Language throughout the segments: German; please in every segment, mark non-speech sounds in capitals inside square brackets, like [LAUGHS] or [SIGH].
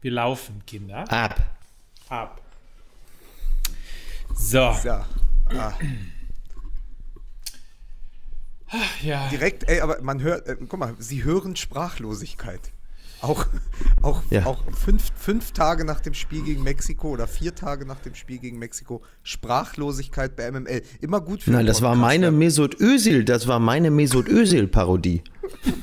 Wir laufen, Kinder. Ab. Ab. So. So. Ah, Ja. direkt, ey, aber man hört, äh, guck mal, sie hören Sprachlosigkeit. Auch, auch, Ja. auch fünf, fünf Tage nach dem Spiel gegen Mexiko oder vier Tage nach dem Spiel gegen Mexiko Sprachlosigkeit bei MML. Immer gut für Nein, das war meine. Mesut Özil, das war meine Mesut Özil Parodie. [LAUGHS]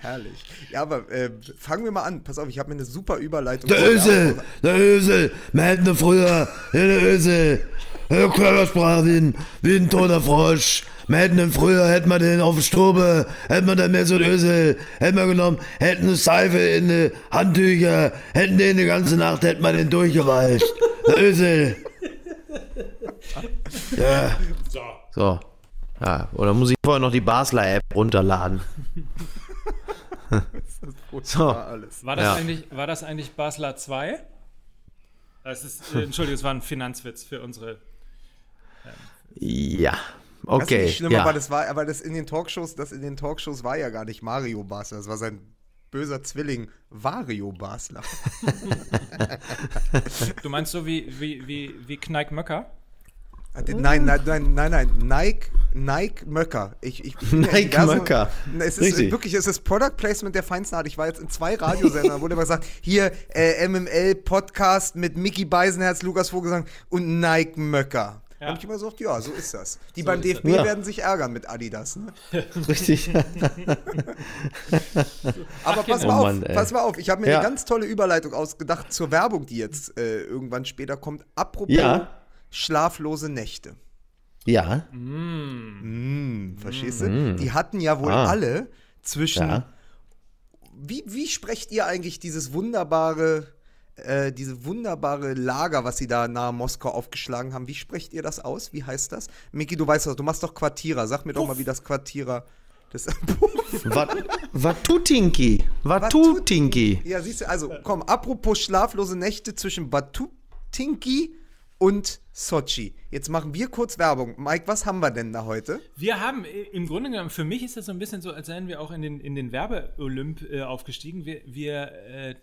Herrlich. Ja, aber äh, fangen wir mal an. Pass auf, ich habe mir eine super Überleitung. Der Özil, der Özil, wir hätten früher, der Özil, Körpersprache wie ein, wie ein toter Frosch. Wir hätten ihn früher, hätten wir den auf der Stube, hätten wir den Mesut Özil, hätten wir genommen, hätten eine Seife in die Handtücher, hätten den die ganze Nacht, hätten wir den durchgeweicht. Der Özil. Ja. So. So. Ja, oder muss ich vorher noch die Basler-App runterladen? so. War das, Ja. eigentlich, war das eigentlich Basler 2? Das ist, äh, Entschuldigung, es war ein Finanzwitz für unsere. Ja. Das ist Okay. nicht schlimm, ja. aber das war, aber das in den Talkshows, das in den Talkshows war ja gar nicht Mario Basler, das war sein böser Zwilling Vario Basler. Du meinst so wie, wie, wie, wie Kneik Möcker? Nein, nein, nein, nein, nein, Nike, Nike Möcker. Ich, ich, ja Nike diversen- Möcker. Es ist Richtig. wirklich, es ist Product Placement der feinsten Art. Ich war jetzt in zwei Radiosendern, wurde immer gesagt, hier äh, MML Podcast mit Mickey Beisenherz, Lukas Vogelsang und Nike Möcker. Ja. Da habe ich immer gesagt, ja, so ist das. Die beim ist DFB das. Ja. werden sich ärgern mit Adidas. Ne? [LAUGHS] Richtig. [LAUGHS] Aber pass Oh mal auf, Mann, ey. pass mal auf. Ich habe mir Ja. eine ganz tolle Überleitung ausgedacht zur Werbung, die jetzt äh, irgendwann später kommt. Apropos Ja. schlaflose Nächte. ja. Hm, verstehst du? Die hatten ja wohl Ah. alle zwischen. Ja. Wie, wie sprecht ihr eigentlich dieses wunderbare, äh, diese wunderbare Lager, was sie da nahe Moskau aufgeschlagen haben? Wie sprecht ihr das aus? Wie heißt das? Miki, du weißt das, du machst doch Quartierer. Sag mir doch mal, wie das Quartierer. Das, [LAUGHS] Wat- Watutinki. Watutinki. ja, siehst du, also komm, apropos schlaflose Nächte zwischen Batutinki und Sochi. Jetzt machen wir kurz Werbung. Mike, was haben wir denn da heute? Wir haben äh, im Grunde genommen, für mich ist das so ein bisschen so, als seien wir auch in den, in den Werbe-Olymp äh, aufgestiegen. Wir, wir äh,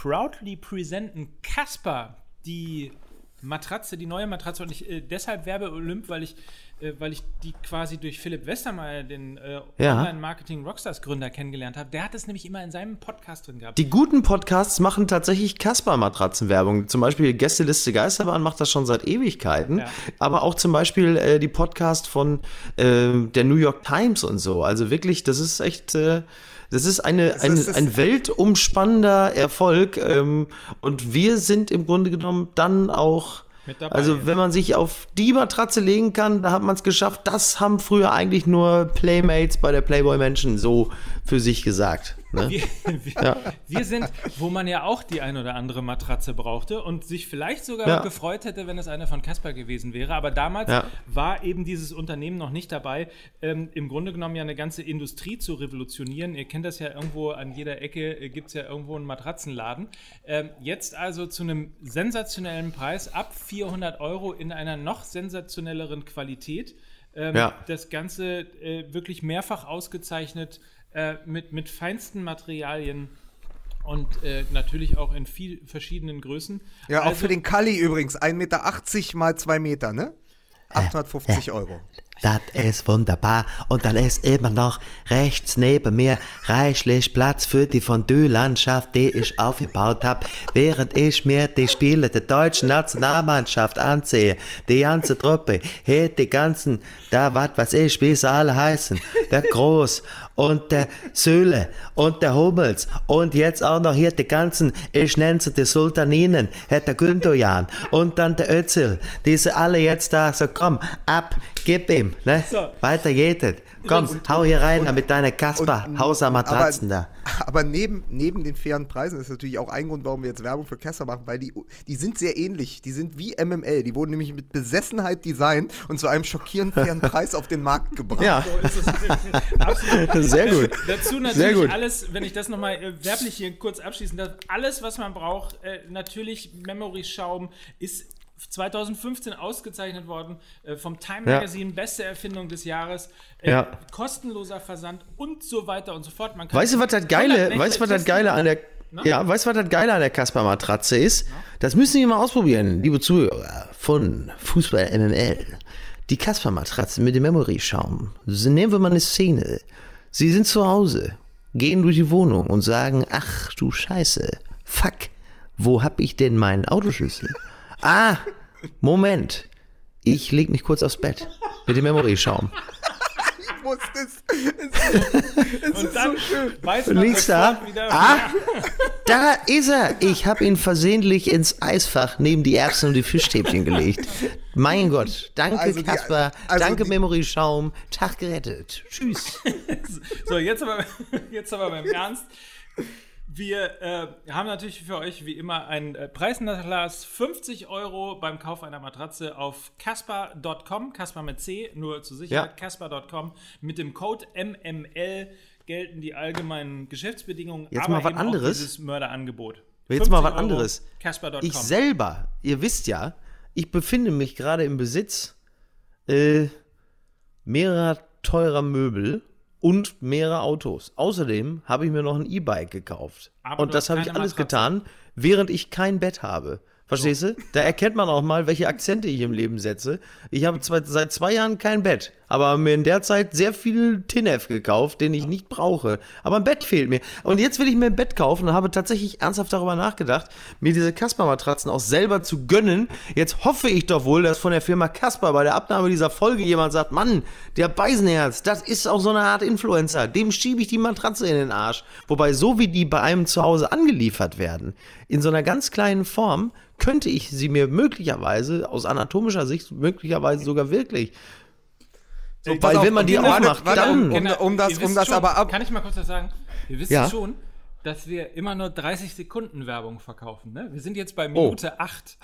proudly presenten Casper, die Matratze, die neue Matratze. Und ich äh, deshalb Werbe-Olymp, weil ich, äh, weil ich die quasi durch Philipp Westermeier, den äh, Ja. Online-Marketing-Rockstars-Gründer, kennengelernt habe. Der hat es nämlich immer in seinem Podcast drin gehabt. Die guten Podcasts machen tatsächlich Casper-Matratzenwerbung. Zum Beispiel Gästeliste Geisterbahn macht das schon seit Ewigkeiten. Ja. Aber auch zum Beispiel äh, die Podcast von äh, der New York Times und so. Also wirklich, das ist echt. Das ist, eine, Das ein, ist- ein weltumspannender Erfolg ähm, und wir sind im Grunde genommen dann auch, also wenn man sich auf die Matratze legen kann, da hat man es geschafft. Das haben früher eigentlich nur Playmates bei der Playboy Menschen so für sich gesagt. Ne? Wir, wir, wir sind, wo man ja auch die ein oder andere Matratze brauchte und sich vielleicht sogar Ja. gefreut hätte, wenn es eine von Casper gewesen wäre. Aber damals Ja. war eben dieses Unternehmen noch nicht dabei, ähm, im Grunde genommen ja eine ganze Industrie zu revolutionieren. Ihr kennt das ja irgendwo an jeder Ecke, äh, gibt es ja irgendwo einen Matratzenladen. Ähm, jetzt also zu einem sensationellen Preis, ab 400 Euro in einer noch sensationelleren Qualität. Ähm, Ja. Das Ganze äh, wirklich mehrfach ausgezeichnet äh, mit, mit feinsten Materialien und äh, natürlich auch in viel verschiedenen Größen. Ja, auch Also- für den Kali übrigens. 1,80 Meter mal 2 Meter, ne? 850 Euro. Das ist wunderbar. Und dann ist immer noch rechts neben mir reichlich Platz für die Fondue-Landschaft, die ich aufgebaut habe, während ich mir die Spiele der deutschen Nationalmannschaft ansehe. Die ganze Truppe, hier die ganzen, da was weiß ich, wie sie alle heißen. Der Groß und der Söhle und der Hummels und jetzt auch noch hier die ganzen, ich nenne sie die Sultaninen, Herr der Gündogan und dann der Özil. Die sind alle jetzt da, so komm, ab, gib ihm, ne? So. Weiter geht es. Komm, hau hier rein da mit deiner Kasper, Hauser Matratzen aber, da. Aber neben, neben den fairen Preisen ist natürlich auch ein Grund, warum wir jetzt Werbung für Kessler machen, weil die, die sind sehr ähnlich. Die sind wie MML. Die wurden nämlich mit Besessenheit designt und zu einem schockierend fairen Preis auf den Markt gebracht. Ja, So ist es. Absolut. sehr gut. Dazu Sehr natürlich gut. alles, wenn ich das nochmal äh, werblich hier kurz abschließen darf, alles, was man braucht, äh, natürlich Memory-Schaum ist 2015 ausgezeichnet worden äh, vom Time Ja. Magazine, beste Erfindung des Jahres, äh, Ja. kostenloser Versand und so weiter und so fort. Man Weißt du, was das Geile, 100 Nächte weißt was das. Geile an der, ja, weißt du, was das Geile an der Kasper-Matratze ist? Das müssen Sie mal ausprobieren, liebe Zuhörer von Fußball MML. Die Kasper-Matratze mit dem Memory-Schaum. Nehmen wir mal eine Szene. Sie sind zu Hause, gehen durch die Wohnung und sagen, ach du Scheiße, fuck, wo hab ich denn meinen Autoschlüssel? Ah, Moment, ich leg mich kurz aufs Bett mit dem Memory-Schaum. Ich wusste es. Es ist, es Und ist dann so schön. weiß man Links da. wieder, Ah, da ist er. Ich habe ihn versehentlich ins Eisfach neben die Erbsen und die Fischstäbchen gelegt. Mein Gott. Danke, Also die- Kasper. also Danke, die- Memory Schaum. Tag gerettet. Tschüss. [LAUGHS] So, jetzt aber, jetzt aber beim Ernst. Wir äh, haben natürlich für euch wie immer einen äh, Preisnachlass 50 Euro beim Kauf einer Matratze auf casper.com, Casper mit C, nur zur Sicherheit, Ja. casper.com. Mit dem Code MML gelten die allgemeinen Geschäftsbedingungen, Jetzt aber mal was anderes. dieses Mörderangebot. Jetzt mal 50 was Euro, anderes. Casper.com. Ich selber, ihr wisst ja, ich befinde mich gerade im Besitz äh, mehrerer teurer Möbel und mehrerer Autos. Außerdem habe ich mir noch ein E-Bike gekauft. Aber und das habe ich alles Matratze. getan, während ich kein Bett habe. Verstehst du? Da erkennt man auch mal, welche Akzente ich im Leben setze. Ich habe zwar seit zwei Jahren kein Bett, aber mir in der Zeit sehr viel Tinef gekauft, den ich nicht brauche. Aber ein Bett fehlt mir. Und jetzt will ich mir ein Bett kaufen und habe tatsächlich ernsthaft darüber nachgedacht, mir diese Casper-Matratzen auch selber zu gönnen. Jetzt hoffe ich doch wohl, dass von der Firma Casper bei der Abnahme dieser Folge jemand sagt, Mann, der Beisenherz, das ist auch so eine Art Influencer. Dem schiebe ich die Matratze in den Arsch. Wobei, so wie die bei einem zu Hause angeliefert werden, in so einer ganz kleinen Form, könnte ich sie mir möglicherweise, aus anatomischer Sicht, möglicherweise sogar wirklich. So, weil auf, wenn man die warte, aufmacht, warte, dann. um- um das- um das schon, aber ab- Kann ich mal kurz was sagen? Ihr wisst Ja. schon, dass wir immer nur 30 Sekunden Werbung verkaufen. Ne? Wir sind jetzt bei Oh. Minute 8.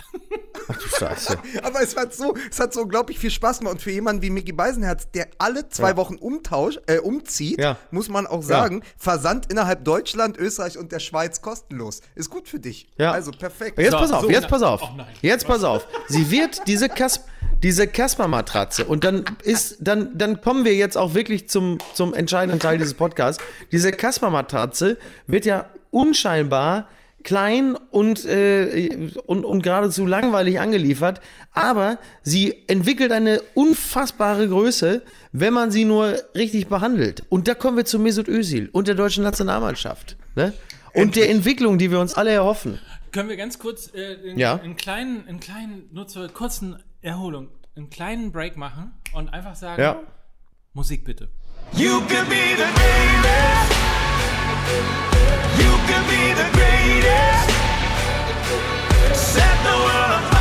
Ach du Scheiße. [LAUGHS] Aber es hat so, es hat so unglaublich viel Spaß gemacht. Und für jemanden wie Mickey Beisenherz, der alle zwei Ja. Wochen umtausch, äh, umzieht, Ja. muss man auch sagen, Versand innerhalb Deutschland, Österreich und der Schweiz kostenlos. Ist gut für dich. Ja. Also perfekt. Jetzt So, pass auf, so, jetzt na- pass auf. oh jetzt pass auf. Sie wird diese Kas diese Casper-Matratze und dann ist, dann, dann kommen wir jetzt auch wirklich zum, zum entscheidenden Teil dieses Podcasts. Diese Casper-Matratze wird ja unscheinbar klein und, äh, und, und geradezu langweilig angeliefert, aber sie entwickelt eine unfassbare Größe, wenn man sie nur richtig behandelt. Und da kommen wir zu Mesut Özil und der deutschen Nationalmannschaft. Ne? Und der Entwicklung, die wir uns alle erhoffen. Können wir ganz kurz äh, einen, Ja. einen kleinen, einen kleinen, nur zur kurzen Erholung, einen kleinen Break machen und einfach sagen, Ja. Musik bitte. You could be the greatest. You could be the greatest. Set the world on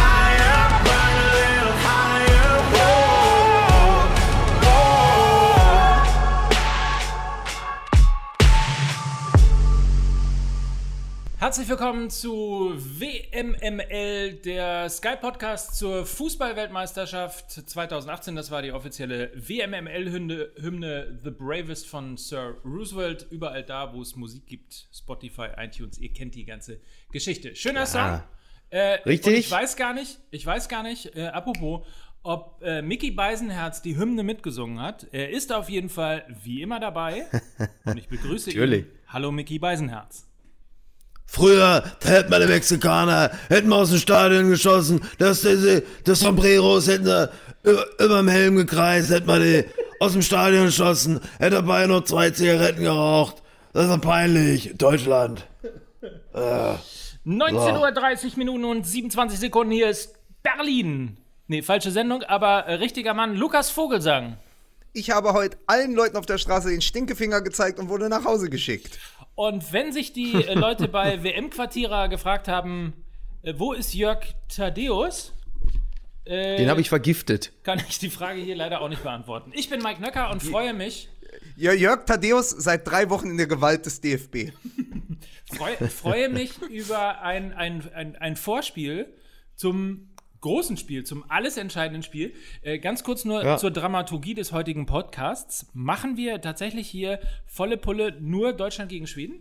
Herzlich willkommen zu WMML, der Sky-Podcast zur Fußball-Weltmeisterschaft 2018. Das war die offizielle WMML-Hymne Hymne The Bravest von Sir Roosevelt. Überall da, wo es Musik gibt, Spotify, iTunes, ihr kennt die ganze Geschichte. Schöner Song. Äh, Richtig. Ich weiß gar nicht, ich weiß gar nicht, äh, apropos, ob äh, Mickey Beisenherz die Hymne mitgesungen hat. Er ist auf jeden Fall wie immer dabei. [LAUGHS] Und ich begrüße Natürlich. ihn. Hallo Mickey Beisenherz. Früher, hätten wir die Mexikaner, hätten wir aus dem Stadion geschossen, das, das, das Sombreros hätten wir über, über dem Helm gekreist, hätten wir die aus dem Stadion geschossen, hätte dabei noch zwei Zigaretten geraucht. Das war peinlich. Deutschland. 19.30 Uhr Minuten und 27 Sekunden. Hier ist Berlin. Nee, falsche Sendung, aber äh, richtiger Mann, Lukas Vogelsang. Ich habe heute allen Leuten auf der Straße den Stinkefinger gezeigt und wurde nach Hause geschickt. Und wenn sich die äh, Leute bei [LAUGHS] WM-Quartierer gefragt haben, äh, wo ist Jörg Thaddeus, äh, Den habe ich vergiftet. kann ich die Frage hier leider auch nicht beantworten. Ich bin Mike Nöcker und freue mich, Jörg Thaddeus seit drei Wochen in der Gewalt des DFB. [LAUGHS] freue, freue mich über ein, ein, ein, ein Vorspiel zum großen Spiel, zum alles entscheidenden Spiel. Äh, ganz kurz nur Ja. zur Dramaturgie des heutigen Podcasts. Machen wir tatsächlich hier volle Pulle nur Deutschland gegen Schweden?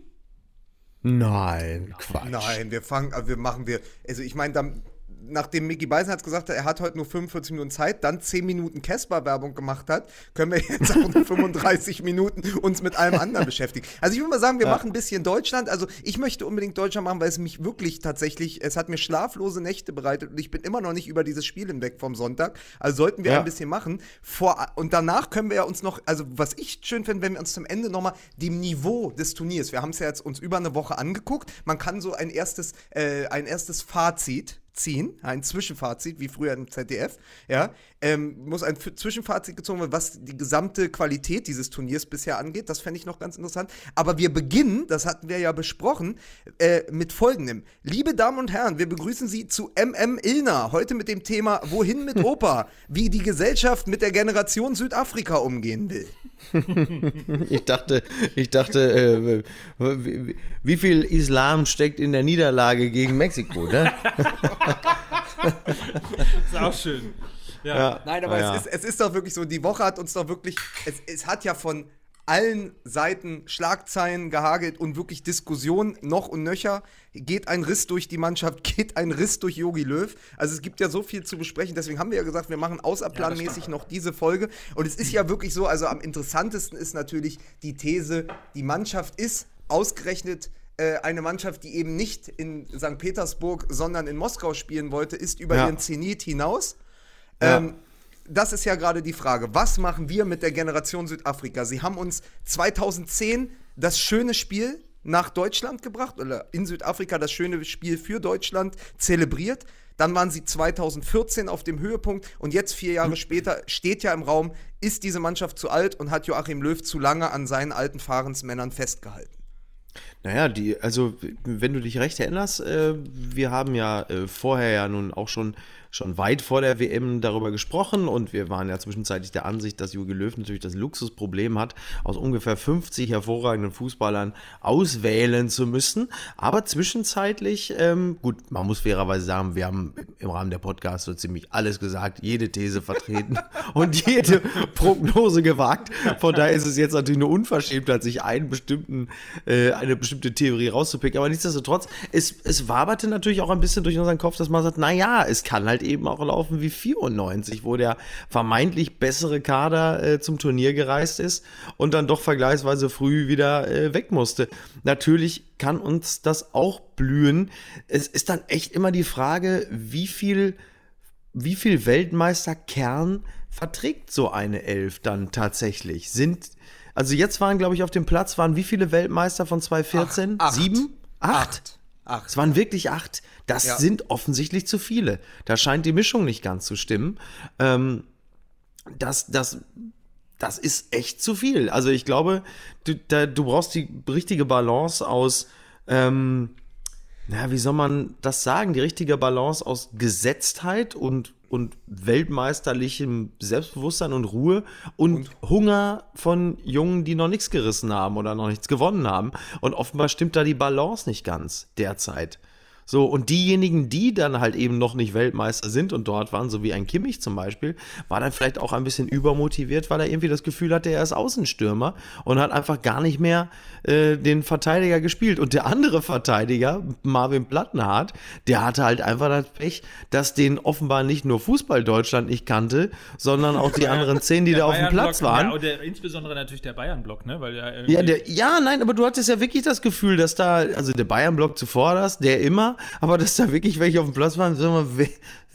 Nein, Quatsch. Nein, wir fangen, also wir machen wir, also ich meine, dann nachdem Mickey Beisenherz gesagt hat, er hat heute nur 45 Minuten Zeit, dann 10 Minuten Casper-Werbung gemacht hat, können wir jetzt auch nur 35 Minuten uns mit allem anderen beschäftigen. Also ich würde mal sagen, wir machen ein bisschen Deutschland. Also ich möchte unbedingt Deutschland machen, weil es mich wirklich tatsächlich, es hat mir schlaflose Nächte bereitet und ich bin immer noch nicht über dieses Spiel hinweg vom Sonntag. Also sollten wir Ja. ein bisschen machen. Vor, und danach können wir ja uns noch, also was ich schön finde, wenn wir uns zum Ende nochmal dem Niveau des Turniers, wir haben es ja jetzt uns über eine Woche angeguckt, man kann so ein erstes, äh, ein erstes Fazit ziehen, ein Zwischenfazit, wie früher im ZDF, ja, ähm, muss ein Zwischenfazit gezogen werden, was die gesamte Qualität dieses Turniers bisher angeht, das fände ich noch ganz interessant, aber wir beginnen, das hatten wir ja besprochen, äh, mit folgendem. Liebe Damen und Herren, wir begrüßen Sie zu MM Ilna, heute mit dem Thema Wohin mit [LAUGHS] Opa, wie die Gesellschaft mit der Generation Südafrika umgehen will. [LAUGHS] Ich dachte, ich dachte, äh, wie, wie viel Islam steckt in der Niederlage gegen Mexiko, ne? [LAUGHS] [LAUGHS] Ist auch schön. Ja. Ja. Nein, aber Ja. es, ist, es ist doch wirklich so, die Woche hat uns doch wirklich, es, es hat ja von allen Seiten Schlagzeilen gehagelt und wirklich Diskussion noch und nöcher. Geht ein Riss durch die Mannschaft, [LAUGHS] geht ein Riss durch Yogi Löw. Also es gibt ja so viel zu besprechen, deswegen haben wir ja gesagt, wir machen außerplanmäßig noch diese Folge. Und es ist ja wirklich so, also am interessantesten ist natürlich die These, die Mannschaft ist ausgerechnet äh, eine Mannschaft, die eben nicht in St. Petersburg, sondern in Moskau spielen wollte, ist über Ja. ihren Zenit hinaus. Ja. Ähm, das ist ja gerade die Frage. Was machen wir mit der Generation Südafrika? Sie haben uns 2010 das schöne Spiel nach Deutschland gebracht oder in Südafrika das schöne Spiel für Deutschland zelebriert. Dann waren sie 2014 auf dem Höhepunkt und jetzt vier Jahre später steht ja im Raum, ist diese Mannschaft zu alt und hat Joachim Löw zu lange an seinen alten Fahrensmännern festgehalten. Naja, die, also wenn du dich recht erinnerst, äh, wir haben ja äh, vorher ja nun auch schon, schon weit vor der WM darüber gesprochen und wir waren ja zwischenzeitlich der Ansicht, dass Jogi Löw natürlich das Luxusproblem hat, aus ungefähr 50 hervorragenden Fußballern auswählen zu müssen. Aber zwischenzeitlich, ähm, gut, man muss fairerweise sagen, wir haben im Rahmen der Podcasts so ziemlich alles gesagt, jede These vertreten [LAUGHS] und jede Prognose gewagt. Von daher ist es jetzt natürlich eine Unverschämtheit, sich einen bestimmten, äh, eine bestimmte Theorie rauszupicken. Aber nichtsdestotrotz, es, es waberte natürlich auch ein bisschen durch unseren Kopf, dass man sagt, na ja, es kann halt eben auch laufen wie 94, wo der vermeintlich bessere Kader äh, zum Turnier gereist ist und dann doch vergleichsweise früh wieder äh, weg musste. Natürlich kann uns das auch blühen. Es ist dann echt immer die Frage, wie viel wie viel Weltmeisterkern verträgt so eine Elf dann tatsächlich? Sind, also jetzt waren, glaube ich, auf dem Platz, waren wie viele Weltmeister von 2014? Acht. Sieben? Acht? Acht. Es waren wirklich acht. Das Ja. sind offensichtlich zu viele. Da scheint die Mischung nicht ganz zu stimmen. Ähm, das, das, das ist echt zu viel. Also ich glaube, du, da, du brauchst die richtige Balance aus, ähm, na, wie soll man das sagen? Die richtige Balance aus Gesetztheit und, und weltmeisterlichem Selbstbewusstsein und Ruhe und, Hunger von Jungen, die noch nichts gerissen haben oder noch nichts gewonnen haben. Und offenbar stimmt da die Balance nicht ganz derzeit. So, und diejenigen, die dann halt eben noch nicht Weltmeister sind und dort waren, so wie ein Kimmich zum Beispiel, war dann vielleicht auch ein bisschen übermotiviert, weil er irgendwie das Gefühl hatte, er ist Außenstürmer und hat einfach gar nicht mehr äh, den Verteidiger gespielt. Und der andere Verteidiger, Marvin Plattenhardt, der hatte halt einfach das Pech, dass den offenbar nicht nur Fußball Deutschland nicht kannte, sondern auch die [LAUGHS] anderen zehn, die da auf dem Platz waren. Ja, der, insbesondere natürlich der Bayern-Block, ne? Weil ja, der, ja, nein, aber du hattest ja wirklich das Gefühl, dass da, also der Bayern-Block zuvor der immer, aber dass da wirklich welche auf dem Platz waren, sag mal, wer,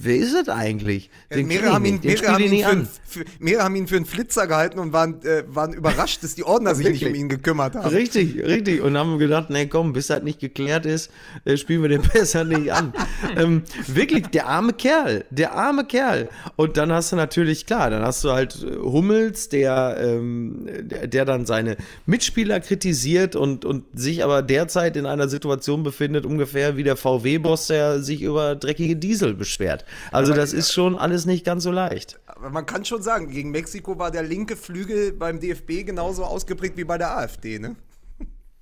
wer ist das eigentlich? Den mehrere, haben ihn, mehrere, haben für, an. für, mehrere haben ihn für einen Flitzer gehalten und waren, äh, waren überrascht, dass die Ordner sich nicht um ihn gekümmert haben. Richtig, richtig. Und haben gedacht, nee, komm, bis das nicht geklärt ist, äh, spielen wir den [LAUGHS] besser nicht an. ähm, wirklich, der arme Kerl, der arme Kerl. Und dann hast du natürlich, klar, dann hast du halt äh, Hummels, der, ähm, der, der dann seine Mitspieler kritisiert und, und sich aber derzeit in einer Situation befindet, ungefähr wie der VW-Boss, der sich über dreckige Diesel beschwert. Also das ist schon alles nicht ganz so leicht. Aber man kann schon sagen, gegen Mexiko war der linke Flügel beim DFB genauso ausgeprägt wie bei der AfD, ne?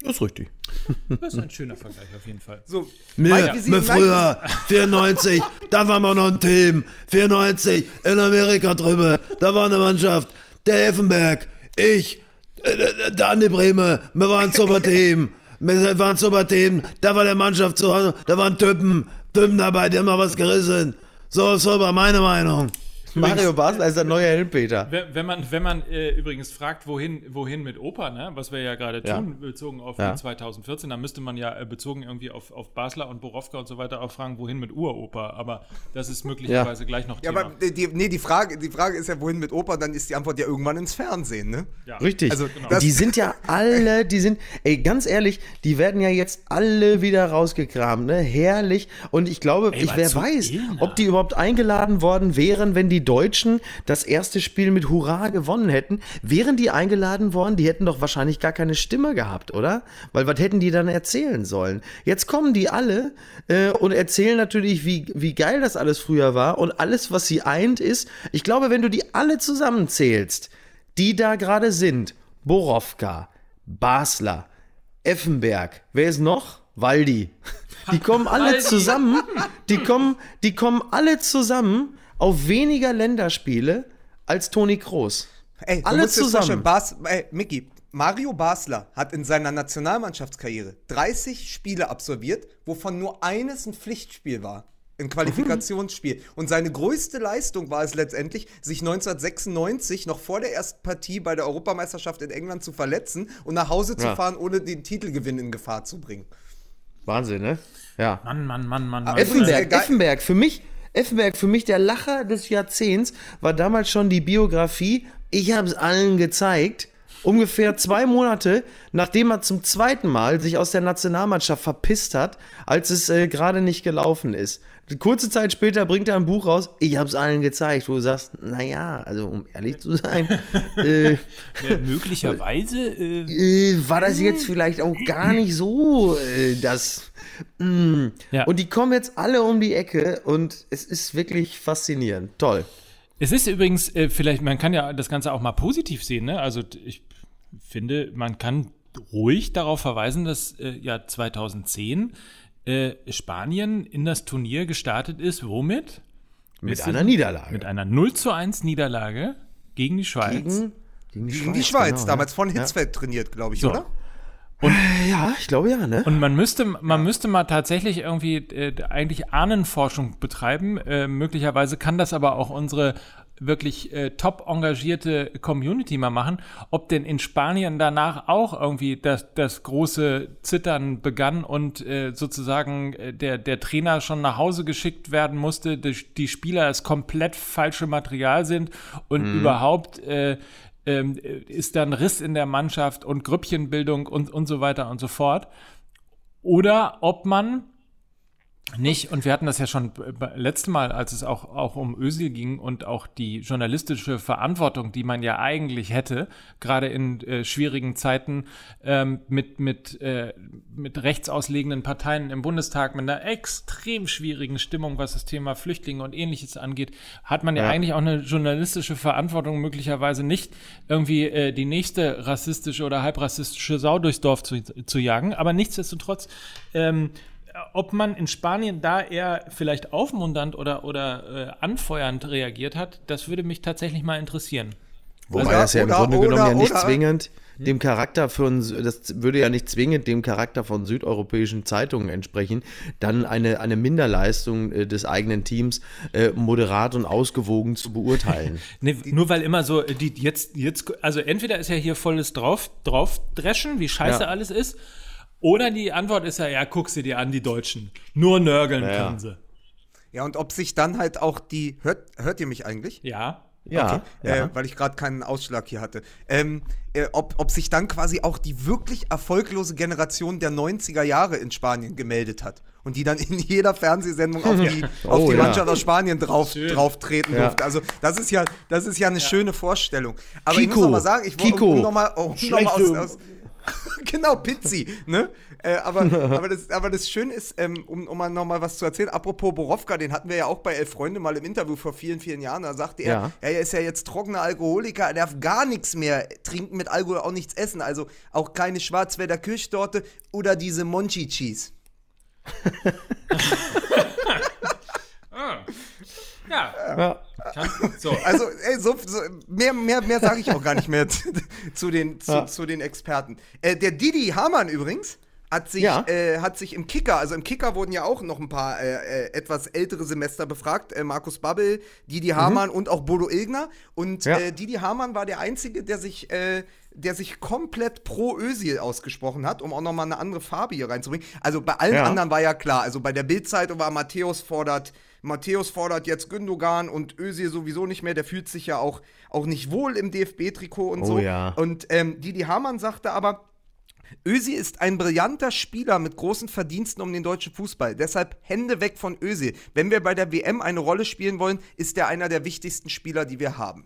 Das ist richtig. Das ist ein schöner Vergleich auf jeden Fall. So, Mir, Mike, mir früher, 94, da waren wir noch ein Team. 94, in Amerika drüben, da war eine Mannschaft. Der Effenberg, ich, äh, der Andi Breme, wir waren ein super Team. Wir waren super Team, da war der Mannschaft zu Hause, da waren Typen, Tim, da bei dir mal was gerissen. So ist aber meine Meinung. Mario Basler ist der neue Helmpeter. Wenn wenn man, wenn man äh, übrigens fragt, wohin, wohin mit Oper, ne? was wir ja gerade Ja. tun, bezogen auf Ja. 2014, dann müsste man ja äh, bezogen irgendwie auf, auf Basler und Borowka und so weiter auch fragen, wohin mit Uroper. Aber das ist möglicherweise gleich noch Ja, Thema. aber die, nee, die Frage, die Frage ist ja, wohin mit Oper, dann ist die Antwort ja irgendwann ins Fernsehen, ne? ja. Richtig. Also, genau. die sind ja alle, die sind, ey, ganz ehrlich, die werden ja jetzt alle wieder rausgekramt, ne? Herrlich. Und ich glaube, Ey, ich, wer weiß, Ilna. ob die überhaupt eingeladen worden wären, wenn die Deutschen das erste Spiel mit Hurra gewonnen hätten. Wären die eingeladen worden, die hätten doch wahrscheinlich gar keine Stimme gehabt, oder? Weil was hätten die dann erzählen sollen? Jetzt kommen die alle äh, und erzählen natürlich, wie, wie geil das alles früher war. Und alles, was sie eint, ist, ich glaube, wenn du die alle zusammenzählst, die da gerade sind, Borowka, Basler, Effenberg, wer ist noch? Waldi. Die kommen alle zusammen, die kommen, die kommen alle zusammen auf weniger Länderspiele als Toni Kroos. Ey, du Alle zusammen. Bas, ey, Micky, Mario Basler hat in seiner Nationalmannschaftskarriere 30 Spiele absolviert, wovon nur eines ein Pflichtspiel war. Ein Qualifikationsspiel. Und seine größte Leistung war es letztendlich, sich 1996 noch vor der ersten Partie bei der Europameisterschaft in England zu verletzen und nach Hause zu Ja. fahren, ohne den Titelgewinn in Gefahr zu bringen. Wahnsinn, ne? Ja. Mann, Mann, Mann, Mann, Mann. Effenberg, Effenberg, für mich, Effenberg, für mich der Lacher des Jahrzehnts war damals schon die Biografie. Ich habe es allen gezeigt. Ungefähr zwei Monate, nachdem er zum zweiten Mal sich aus der Nationalmannschaft verpisst hat, als es äh, gerade nicht gelaufen ist. Kurze Zeit später bringt er ein Buch raus, ich habe es allen gezeigt, wo du sagst, naja, also um ehrlich zu sein, [LAUGHS] äh, Ja, möglicherweise. Äh, äh, war das jetzt vielleicht auch gar nicht so äh, das. Mm. Ja. Und die kommen jetzt alle um die Ecke und es ist wirklich faszinierend. Toll. Es ist übrigens, äh, vielleicht, man kann ja das Ganze auch mal positiv sehen, ne? Also ich finde, man kann ruhig darauf verweisen, dass äh, ja 2010 äh, Spanien in das Turnier gestartet ist. Womit? Mit einer? Niederlage. Mit einer 0 zu 1 Niederlage gegen die Schweiz. gegen, gegen die Gegen die Schweiz, genau, damals ja. von Hitzfeld trainiert, glaube ich, So. oder? Ja, ich glaube ja, ne? Und man müsste, man müsste mal tatsächlich irgendwie äh, eigentlich Ahnenforschung betreiben. Äh, möglicherweise kann das aber auch unsere wirklich äh, top engagierte Community mal machen, ob denn in Spanien danach auch irgendwie das, das große Zittern begann und äh, sozusagen äh, der, der Trainer schon nach Hause geschickt werden musste, die, die Spieler das komplett falsche Material sind und überhaupt äh, ähm, ist dann Riss in der Mannschaft und Grüppchenbildung und, und so weiter und so fort. Oder ob man nicht, und wir hatten das ja schon letztes Mal, als es auch, auch um Özil ging und auch die journalistische Verantwortung, die man ja eigentlich hätte, gerade in äh, schwierigen Zeiten ähm, mit, mit, äh, mit rechtsauslegenden Parteien im Bundestag, mit einer extrem schwierigen Stimmung, was das Thema Flüchtlinge und ähnliches angeht, hat man ja, Ja. eigentlich auch eine journalistische Verantwortung, möglicherweise nicht irgendwie äh, die nächste rassistische oder halbrassistische Sau durchs Dorf zu, zu jagen, aber nichtsdestotrotz ähm, ob man in Spanien da eher vielleicht aufmunternd oder, oder äh, anfeuernd reagiert hat, das würde mich tatsächlich mal interessieren. Wobei Oder- das ja im oder- Grunde genommen oder- ja nicht oder- zwingend dem Charakter von, das würde ja nicht zwingend dem Charakter von südeuropäischen Zeitungen entsprechen, dann eine, eine Minderleistung äh, des eigenen Teams äh, moderat und ausgewogen zu beurteilen. [LAUGHS] Ne, nur weil immer so, äh, die jetzt, jetzt, also entweder ist ja hier volles drauf, draufdreschen, wie scheiße Ja. alles ist, oder die Antwort ist ja, ja, guck sie dir an, die Deutschen. Nur nörgeln Ja. können sie. Ja, und ob sich dann halt auch die. Hört, hört ihr mich eigentlich? Ja. Ja, ja. Äh, weil ich gerade keinen Ausschlag hier hatte. Ähm, äh, ob, ob sich dann quasi auch die wirklich erfolglose Generation der 90er Jahre in Spanien gemeldet hat und die dann in jeder Fernsehsendung auf die, [LAUGHS] auf Oh, die ja. Mannschaft aus Spanien drauf, Schön. drauf treten Ja. durfte. Also das ist ja, das ist ja eine schöne Vorstellung. Aber ich muss Kiko. noch mal sagen, ich wollte Kiko. um noch mal, um noch mal aus, aus [LAUGHS] genau, Pizzi, ne? Äh, aber, [LAUGHS] aber, das, aber das Schöne ist, ähm, um, um mal noch mal was zu erzählen, apropos Borowka, den hatten wir ja auch bei Elf Freunde mal im Interview vor vielen, vielen Jahren, da sagte er, Ja. er ist ja jetzt trockener Alkoholiker, er darf gar nichts mehr trinken, mit Alkohol auch nichts essen, also auch keine Schwarzwälder Kirschtorte oder diese Monchi Cheese. [LAUGHS] Ja. Ja. So. Also, ey, so, so, mehr, mehr, mehr sage ich auch gar nicht mehr zu, [LAUGHS] zu, den, zu, Ja. zu den Experten. Äh, der Didi Hamann übrigens hat sich, Ja. äh, hat sich im Kicker, also im Kicker wurden ja auch noch ein paar äh, äh, etwas ältere Semester befragt. Äh, Markus Babbel, Didi Hamann und auch Bodo Ilgner. Und Ja. äh, Didi Hamann war der Einzige, der sich, äh, der sich komplett pro Özil ausgesprochen hat, um auch nochmal eine andere Farbe hier reinzubringen. Also bei allen Ja. anderen war ja klar. Also bei der Bildzeitung war Matthäus fordert, Matthäus fordert jetzt Gündogan und Özil sowieso nicht mehr. Der fühlt sich ja auch, auch nicht wohl im DFB-Trikot und Oh so. ja. Und ähm, Didi Hamann sagte aber, Özil ist ein brillanter Spieler mit großen Verdiensten um den deutschen Fußball. Deshalb Hände weg von Özil. Wenn wir bei der WM eine Rolle spielen wollen, ist er einer der wichtigsten Spieler, die wir haben.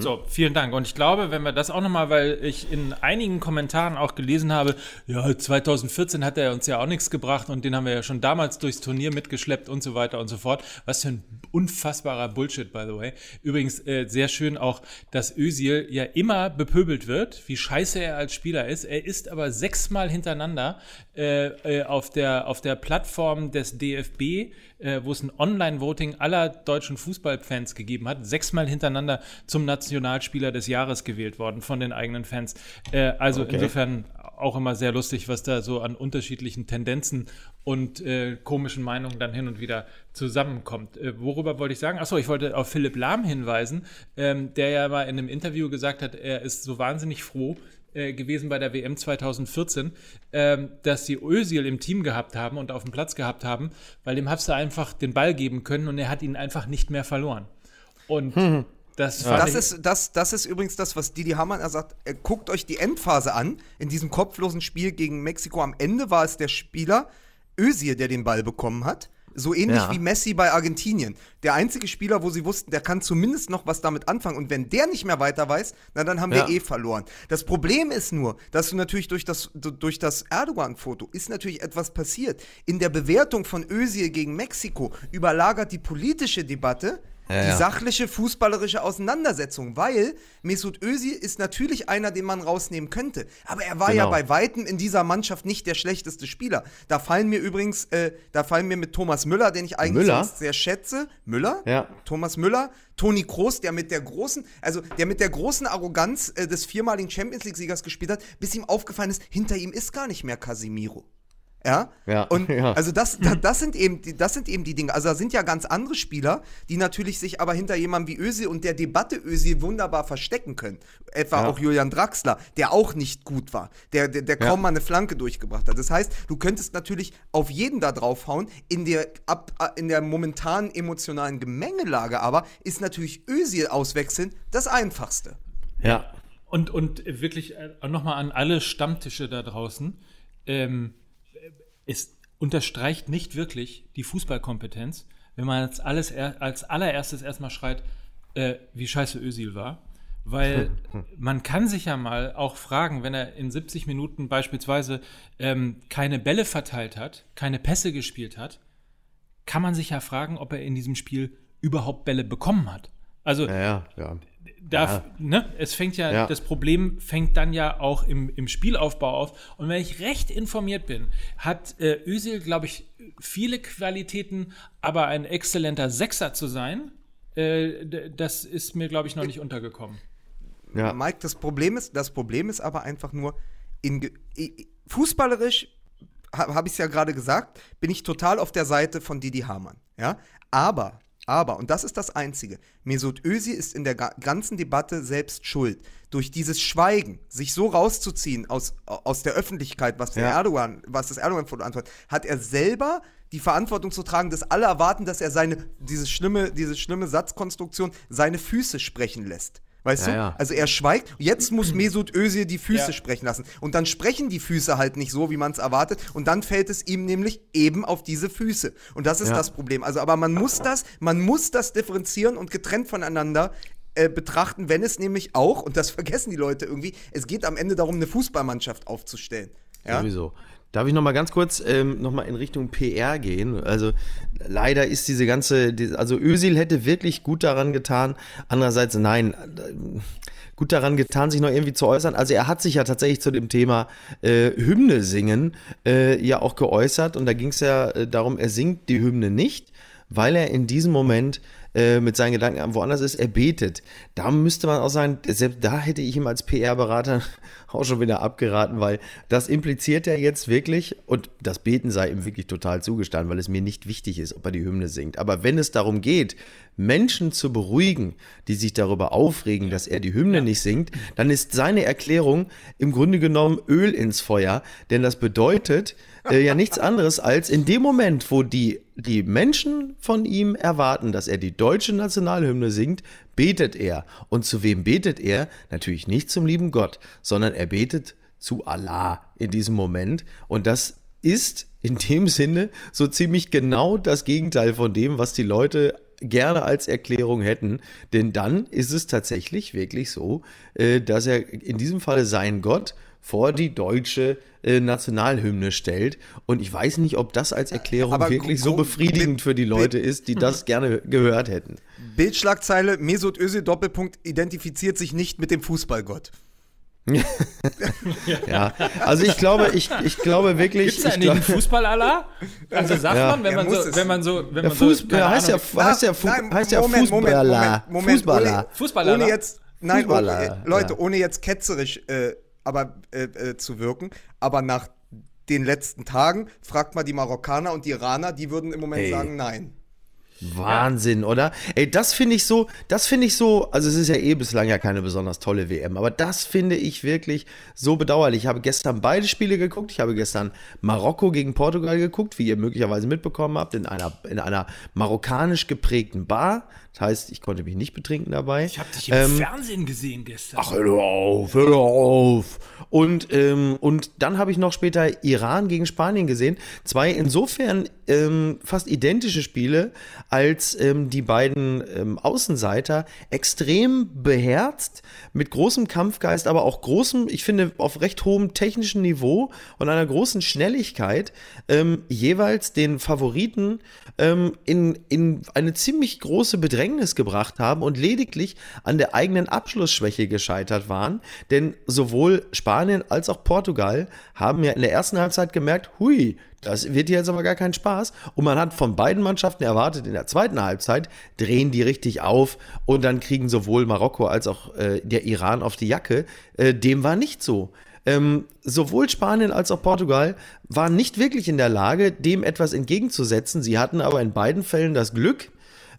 So, vielen Dank. Und ich glaube, wenn wir das auch nochmal, weil ich in einigen Kommentaren auch gelesen habe, ja, 2014 hat er uns ja auch nichts gebracht und den haben wir ja schon damals durchs Turnier mitgeschleppt und so weiter und so fort. Was für ein unfassbarer Bullshit, by the way. Übrigens äh, sehr schön auch, dass Özil ja immer bepöbelt wird, wie scheiße er als Spieler ist. Er ist aber sechsmal hintereinander äh, äh, auf, der, auf der Plattform des DFB, äh, wo es ein Online-Voting aller deutschen Fußballfans gegeben hat, sechsmal hintereinander zum Nationalspieler des Jahres gewählt worden von den eigenen Fans. Äh, also Okay. insofern auch immer sehr lustig, was da so an unterschiedlichen Tendenzen und äh, komischen Meinungen dann hin und wieder zusammenkommt. Äh, worüber wollte ich sagen? Achso, ich wollte auf Philipp Lahm hinweisen, ähm, der ja mal in einem Interview gesagt hat, er ist so wahnsinnig froh, äh, gewesen bei der WM 2014, ähm, dass sie Özil im Team gehabt haben und auf dem Platz gehabt haben, weil dem hast du einfach den Ball geben können und er hat ihn einfach nicht mehr verloren. Und das, fand Das ist, das, das ist übrigens das, was Didi Hamann er sagt. Äh, guckt euch die Endphase an. In diesem kopflosen Spiel gegen Mexiko. Am Ende war es der Spieler Özil, der den Ball bekommen hat. So ähnlich Ja. wie Messi bei Argentinien. Der einzige Spieler, wo sie wussten, der kann zumindest noch was damit anfangen. Und wenn der nicht mehr weiter weiß, na dann haben wir Ja. eh verloren. Das Problem ist nur, dass du natürlich durch das, durch das Erdogan-Foto ist natürlich etwas passiert. In der Bewertung von Özil gegen Mexiko überlagert die politische Debatte Ja, die ja. sachliche fußballerische Auseinandersetzung, weil Mesut Özil ist natürlich einer, den man rausnehmen könnte, aber er war ja Genau. bei weitem in dieser Mannschaft nicht der schlechteste Spieler. Da fallen mir übrigens, äh, da fallen mir mit Thomas Müller, den ich eigentlich sehr schätze, Müller, Ja. Thomas Müller, Toni Kroos, der mit der großen, also der mit der großen Arroganz äh, des viermaligen Champions League Siegers gespielt hat, bis ihm aufgefallen ist, hinter ihm ist gar nicht mehr Casimiro. Ja? Ja, Und [LAUGHS] ja. also das, da- das, sind eben, die- das sind eben die Dinge. Also da sind ja ganz andere Spieler, die natürlich sich aber hinter jemandem wie Özil und der Debatte Özil wunderbar verstecken können. Etwa Ja. auch Julian Draxler, der auch nicht gut war, der, der, der Ja. kaum mal eine Flanke durchgebracht hat. Das heißt, du könntest natürlich auf jeden da draufhauen. In der, ab, in der momentanen emotionalen Gemengelage aber ist natürlich Özil auswechseln das Einfachste. Ja. Und, und wirklich äh, nochmal an alle Stammtische da draußen. Ähm, es unterstreicht nicht wirklich die Fußballkompetenz, wenn man als, alles er, als allererstes erstmal schreit, äh, wie scheiße Özil war. Weil [LAUGHS] man kann sich ja mal auch fragen, wenn er in 70 Minuten beispielsweise ähm, keine Bälle verteilt hat, keine Pässe gespielt hat, kann man sich ja fragen, ob er in diesem Spiel überhaupt Bälle bekommen hat. Also Ja, ja, ja. Darf, ne, es fängt ja, Ja. das Problem fängt dann ja auch im, im Spielaufbau auf. Und wenn ich recht informiert bin, hat äh, Özil, glaube ich, viele Qualitäten, aber ein exzellenter Sechser zu sein, äh, das ist mir, glaube ich, noch nicht untergekommen. Ja. Mike, das Problem ist, das Problem ist aber einfach nur, in, fußballerisch habe hab ich es ja gerade gesagt, bin ich total auf der Seite von Didi Hamann. Ja? Aber, aber, und das ist das Einzige, Mesut Özil ist in der ga- ganzen Debatte selbst schuld. Durch dieses Schweigen, sich so rauszuziehen aus, aus der Öffentlichkeit, was, der Ja. Erdogan, was das Erdogan-Foto antwortet, hat er selber die Verantwortung zu tragen, dass alle erwarten, dass er seine, diese schlimme, diese schlimme Satzkonstruktion, seine Füße sprechen lässt. Weißt Ja, du? ja. Also er schweigt. Jetzt muss Mesut Özil die Füße Ja. sprechen lassen. Und dann sprechen die Füße halt nicht so, wie man es erwartet. Und dann fällt es ihm nämlich eben auf diese Füße. Und das ist Ja. das Problem. Also, aber man muss das, man muss das differenzieren und getrennt voneinander äh, betrachten, wenn es nämlich auch, und das [LAUGHS] vergessen die Leute irgendwie, es geht am Ende darum, eine Fußballmannschaft aufzustellen. Ja? Sowieso. Darf ich noch mal ganz kurz ähm, noch mal in Richtung PR gehen? Also leider ist diese ganze, also Özil hätte wirklich gut daran getan. Andererseits nein, äh, gut daran getan, sich noch irgendwie zu äußern. Also er hat sich ja tatsächlich zu dem Thema äh, Hymne singen äh, ja auch geäußert und da ging es ja äh, darum, er singt die Hymne nicht, weil er in diesem Moment äh, mit seinen Gedanken woanders ist, er betet. Da müsste man auch sagen, selbst da hätte ich ihm als PR-Berater auch schon wieder abgeraten, weil das impliziert ja jetzt wirklich, und das Beten sei ihm wirklich total zugestanden, weil es mir nicht wichtig ist, ob er die Hymne singt. Aber wenn es darum geht, Menschen zu beruhigen, die sich darüber aufregen, dass er die Hymne nicht singt, dann ist seine Erklärung im Grunde genommen Öl ins Feuer. Denn das bedeutet äh, ja nichts anderes als in dem Moment, wo die, die Menschen von ihm erwarten, dass er die deutsche Nationalhymne singt, betet er. Und zu wem betet er? Natürlich nicht zum lieben Gott, sondern er betet zu Allah in diesem Moment. Und das ist in dem Sinne so ziemlich genau das Gegenteil von dem, was die Leute gerne als Erklärung hätten. Denn dann ist es tatsächlich wirklich so, äh, dass er in diesem Falle seinen Gott vor die deutsche äh, Nationalhymne stellt. Und ich weiß nicht, ob das als Erklärung Aber wirklich so befriedigend für die Leute ist, die das [LAUGHS] gerne gehört hätten. Bildschlagzeile, Mesut Özil Doppelpunkt identifiziert sich nicht mit dem Fußballgott. [LAUGHS] Ja, also ich glaube, ich, ich glaube wirklich. Gibt es da ich glaub- Fußball-Allah? Also sagt Ja. man, wenn man so, wenn man so, wenn Ja, man so, keine ja, heißt ja, heißt ja, Fu- Nein, heißt ja Moment, Moment, Fußballer. Moment, Moment, Fußballer. Ohne, Fußballer, ohne ne? jetzt, nein, Fußballer, oh, Leute, ja. ohne jetzt ketzerisch äh, aber, äh, äh, zu wirken, aber nach den letzten Tagen fragt mal die Marokkaner und die Iraner, die würden im Moment Ey. sagen, nein. Wahnsinn, oder? Ey, das finde ich so, das finde ich so, also es ist ja eh bislang ja keine besonders tolle WM, aber das finde ich wirklich so bedauerlich. Ich habe gestern beide Spiele geguckt. Ich habe gestern Marokko gegen Portugal geguckt, wie ihr möglicherweise mitbekommen habt, in einer, in einer marokkanisch geprägten Bar. Das heißt, ich konnte mich nicht betrinken dabei. Ich habe dich im Ähm, Fernsehen gesehen gestern. Ach, hör auf, hör auf. Und, ähm, und dann habe ich noch später Iran gegen Spanien gesehen. Zwei insofern ähm, fast identische Spiele, als ähm, die beiden ähm, Außenseiter extrem beherzt, mit großem Kampfgeist, aber auch großem, ich finde, auf recht hohem technischen Niveau und einer großen Schnelligkeit ähm, jeweils den Favoriten ähm, in, in eine ziemlich große Bedrängnis gebracht haben und lediglich an der eigenen Abschlussschwäche gescheitert waren. Denn sowohl Spanien als auch Portugal haben ja in der ersten Halbzeit gemerkt, hui, das wird hier jetzt aber gar kein Spaß. Und man hat von beiden Mannschaften erwartet, in der zweiten Halbzeit drehen die richtig auf und dann kriegen sowohl Marokko als auch äh, der Iran auf die Jacke. Äh, dem war nicht so. Ähm, sowohl Spanien als auch Portugal waren nicht wirklich in der Lage, dem etwas entgegenzusetzen. Sie hatten aber in beiden Fällen das Glück,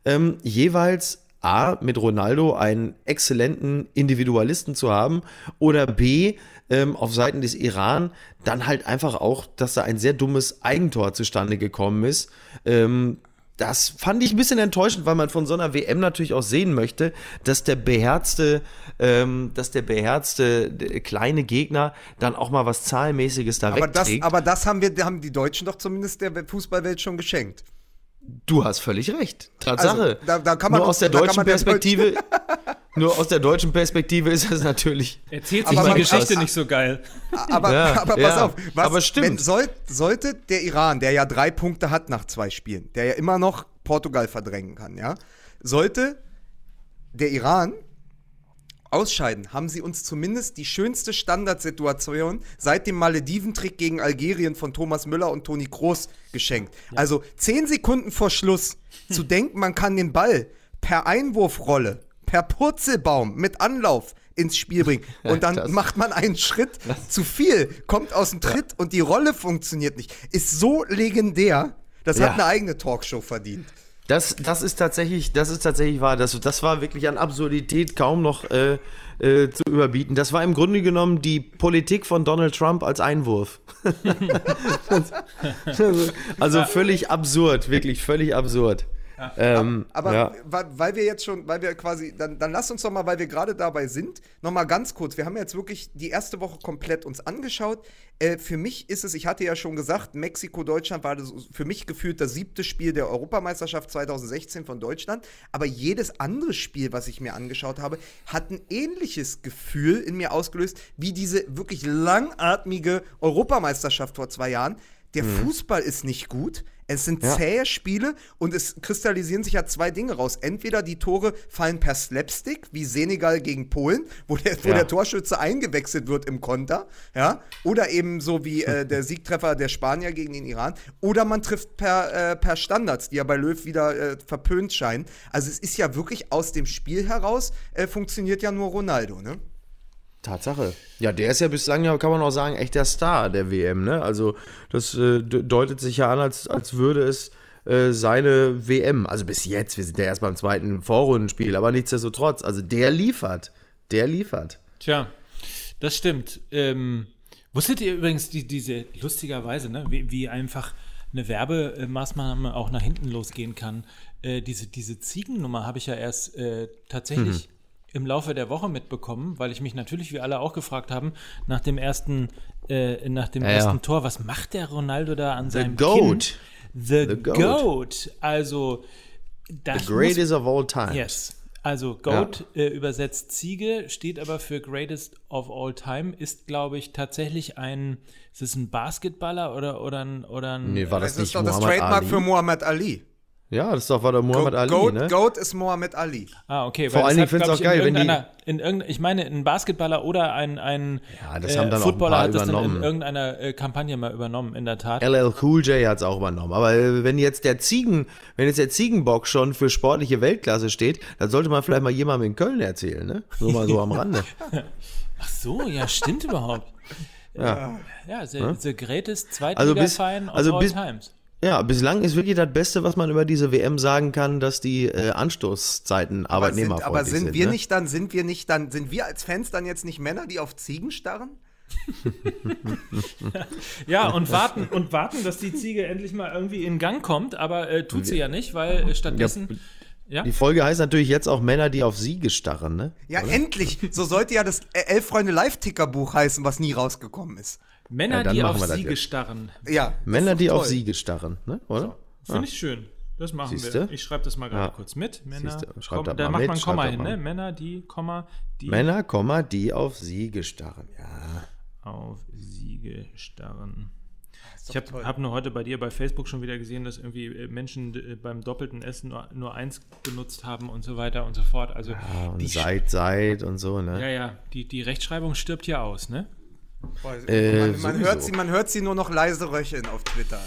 ähm, jeweils A, mit Ronaldo einen exzellenten Individualisten zu haben oder B, ähm, auf Seiten des Iran dann halt einfach auch, dass da ein sehr dummes Eigentor zustande gekommen ist. Ähm, das fand ich ein bisschen enttäuschend, weil man von so einer WM natürlich auch sehen möchte, dass der beherzte, ähm, dass der beherzte äh, kleine Gegner dann auch mal was Zahlenmäßiges da Aber das, wegträgt. aber das haben wir, haben die Deutschen doch zumindest der Fußballwelt schon geschenkt. Du hast völlig recht. Tatsache. Also, da- da kann man nur aus der deutschen Perspektive, [LAUGHS] nur aus der deutschen Perspektive ist es natürlich. Erzählt sich Aber die Geschichte aber- nicht so geil. Aber, Ja, aber pass ja, auf, was, aber stimmt. Wenn, soll, sollte der Iran, der ja drei Punkte hat nach zwei Spielen, der ja immer noch Portugal verdrängen kann, ja, sollte der Iran ausscheiden, haben sie uns zumindest die schönste Standardsituation seit dem Malediventrick gegen Algerien von Thomas Müller und Toni Kroos geschenkt. Also zehn Sekunden vor Schluss zu denken, man kann den Ball per Einwurfrolle, per Purzelbaum mit Anlauf ins Spiel bringen [LAUGHS] und dann Das- macht man einen Schritt [LAUGHS] zu viel, kommt aus dem Tritt und die Rolle funktioniert nicht. Ist so legendär, das Ja. hat eine eigene Talkshow verdient. Das, das ist tatsächlich, das ist tatsächlich wahr. Das, das war wirklich an Absurdität kaum noch äh, äh, zu überbieten. Das war im Grunde genommen die Politik von Donald Trump als Einwurf. [LAUGHS] [LAUGHS] also völlig absurd, wirklich völlig absurd. Ähm, Aber ja. weil, weil wir jetzt schon, weil wir quasi, dann, dann lass uns doch mal, weil wir gerade dabei sind, noch mal ganz kurz. Wir haben jetzt wirklich die erste Woche komplett uns angeschaut. Äh, für mich ist es, ich hatte ja schon gesagt, Mexiko-Deutschland war das für mich gefühlt das siebte Spiel der Europameisterschaft 2016 von Deutschland. Aber jedes andere Spiel, was ich mir angeschaut habe, hat ein ähnliches Gefühl in mir ausgelöst, wie diese wirklich langatmige Europameisterschaft vor zwei Jahren. Der Fußball ist nicht gut. Es sind Ja. zähe Spiele und es kristallisieren sich ja zwei Dinge raus. Entweder die Tore fallen per Slapstick, wie Senegal gegen Polen, wo der, wo Ja. der Torschütze eingewechselt wird im Konter, ja, oder eben so wie äh, [LAUGHS] der Siegtreffer der Spanier gegen den Iran, oder man trifft per, äh, per Standards, die ja bei Löw wieder äh, verpönt scheinen. Also es ist ja wirklich aus dem Spiel heraus, äh, funktioniert ja nur Ronaldo, ne? Tatsache. Ja, der ist ja bislang, ja, kann man auch sagen, echt der Star der WM, ne? Also, das äh, de- deutet sich ja an, als, als würde es äh, seine WM, also bis jetzt, wir sind ja erst beim zweiten Vorrundenspiel, aber nichtsdestotrotz, also der liefert. Der liefert. Tja, das stimmt. Ähm, wusstet ihr übrigens die, diese lustigerweise, ne, wie, wie einfach eine Werbemaßnahme auch nach hinten losgehen kann? Äh, diese, diese Ziegennummer habe ich ja erst äh, tatsächlich im Laufe der Woche mitbekommen, weil ich mich natürlich, wie alle auch gefragt haben, nach dem ersten, äh, nach dem Ja, ja. ersten Tor, was macht der Ronaldo da an seinem Goat. Kinn? The, The Goat. Goat. Also, das The greatest of all time. Yes. Also Goat äh, übersetzt Ziege, steht aber für Greatest of All Time, ist, glaube ich, tatsächlich ein, ist es ein Basketballer oder, oder ein, oder ein Nee, war das, Das nicht ist doch das Trademark Ali? für Muhammad Ali. Ja, das ist doch war der Muhammad Goat, Ali, Goat, ne? Goat ist Muhammad Ali. Ah, okay. Vor weil allen Dingen hat, find's glaub auch ich, geil, wenn die- in irgendein, ich meine, ein Basketballer oder ein, ein Ja, das haben dann auch ein Footballer hat das dann in irgendeiner äh, Kampagne mal übernommen, in der Tat. LL Cool J hat es auch übernommen. Aber äh, wenn jetzt der Ziegen, wenn jetzt der Ziegenbock schon für sportliche Weltklasse steht, dann sollte man vielleicht mal jemandem in Köln erzählen, ne? Nur mal so am Rande. [LAUGHS] Ach so, ja, stimmt überhaupt. Ja. Ja, the, the greatest Also bis- Zweitliga-Verein of also all bis- times. Ja, bislang ist wirklich das Beste, was man über diese WM sagen kann, dass die äh, Anstoßzeiten Aber sind, aber sind sind. wir ne? nicht dann, sind wir nicht dann, sind wir als Fans dann jetzt nicht Männer, die auf Ziegen starren? [LAUGHS] Ja, und warten, und warten, dass die Ziege endlich mal irgendwie in Gang kommt, aber äh, tut sie ja nicht, weil äh, stattdessen. Ja, Die Folge heißt natürlich jetzt auch Männer, die auf Siege starren, ne? Ja, endlich! So sollte ja das Elf Freunde Live-Ticker-Buch heißen, was nie rausgekommen ist. Männer, Ja, die auf Siege jetzt. starren. Ja. Männer, die doch auf toll. Siege starren, ne? Oder? Finde ich schön. Das machen Siehste? wir. Ich schreibe das mal gerade Ja. kurz mit. Männer, Komm, da mal macht mit, man Komma hin, ne? Männer, die, Komma, die Männer, Komma, die auf Siege starren. Ja. auf Siege starren. Ich habe toll. hab nur heute bei dir bei Facebook schon wieder gesehen, dass irgendwie äh, Menschen äh, beim doppelten Essen nur, nur eins benutzt haben und so weiter und so fort. Also Ja, und die, seit, seit und so, ne? ja, ja, die, die Rechtschreibung stirbt ja aus, ne? Äh, Man, man, hört sie, man hört sie nur noch leise röcheln auf Twitter.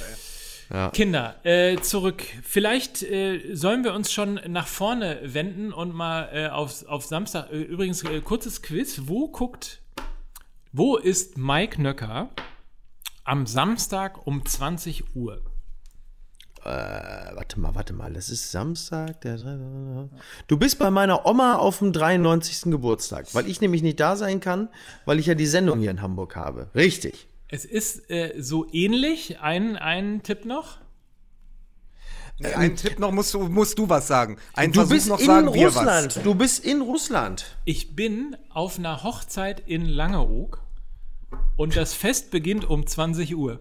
Ey. Kinder, äh, zurück. Vielleicht äh, sollen wir uns schon nach vorne wenden und mal äh, auf, auf Samstag. Äh, übrigens, äh, kurzes Quiz. Wo guckt, wo ist Mike Nöcker am Samstag um 20 Uhr? Äh, warte mal, warte mal. Das ist Samstag. Der du bist bei meiner Oma auf dem 93. Geburtstag, weil ich nämlich nicht da sein kann, weil ich ja die Sendung hier in Hamburg habe. Richtig. Es ist äh, so ähnlich. Ein, ein Tipp noch. Nee, einen Tipp noch, musst du, musst du was sagen. Ein Du Versuch bist noch in sagen wir Russland. was. Du bist in Russland. Ich bin auf einer Hochzeit in Langeoog und das Fest beginnt um 20 Uhr.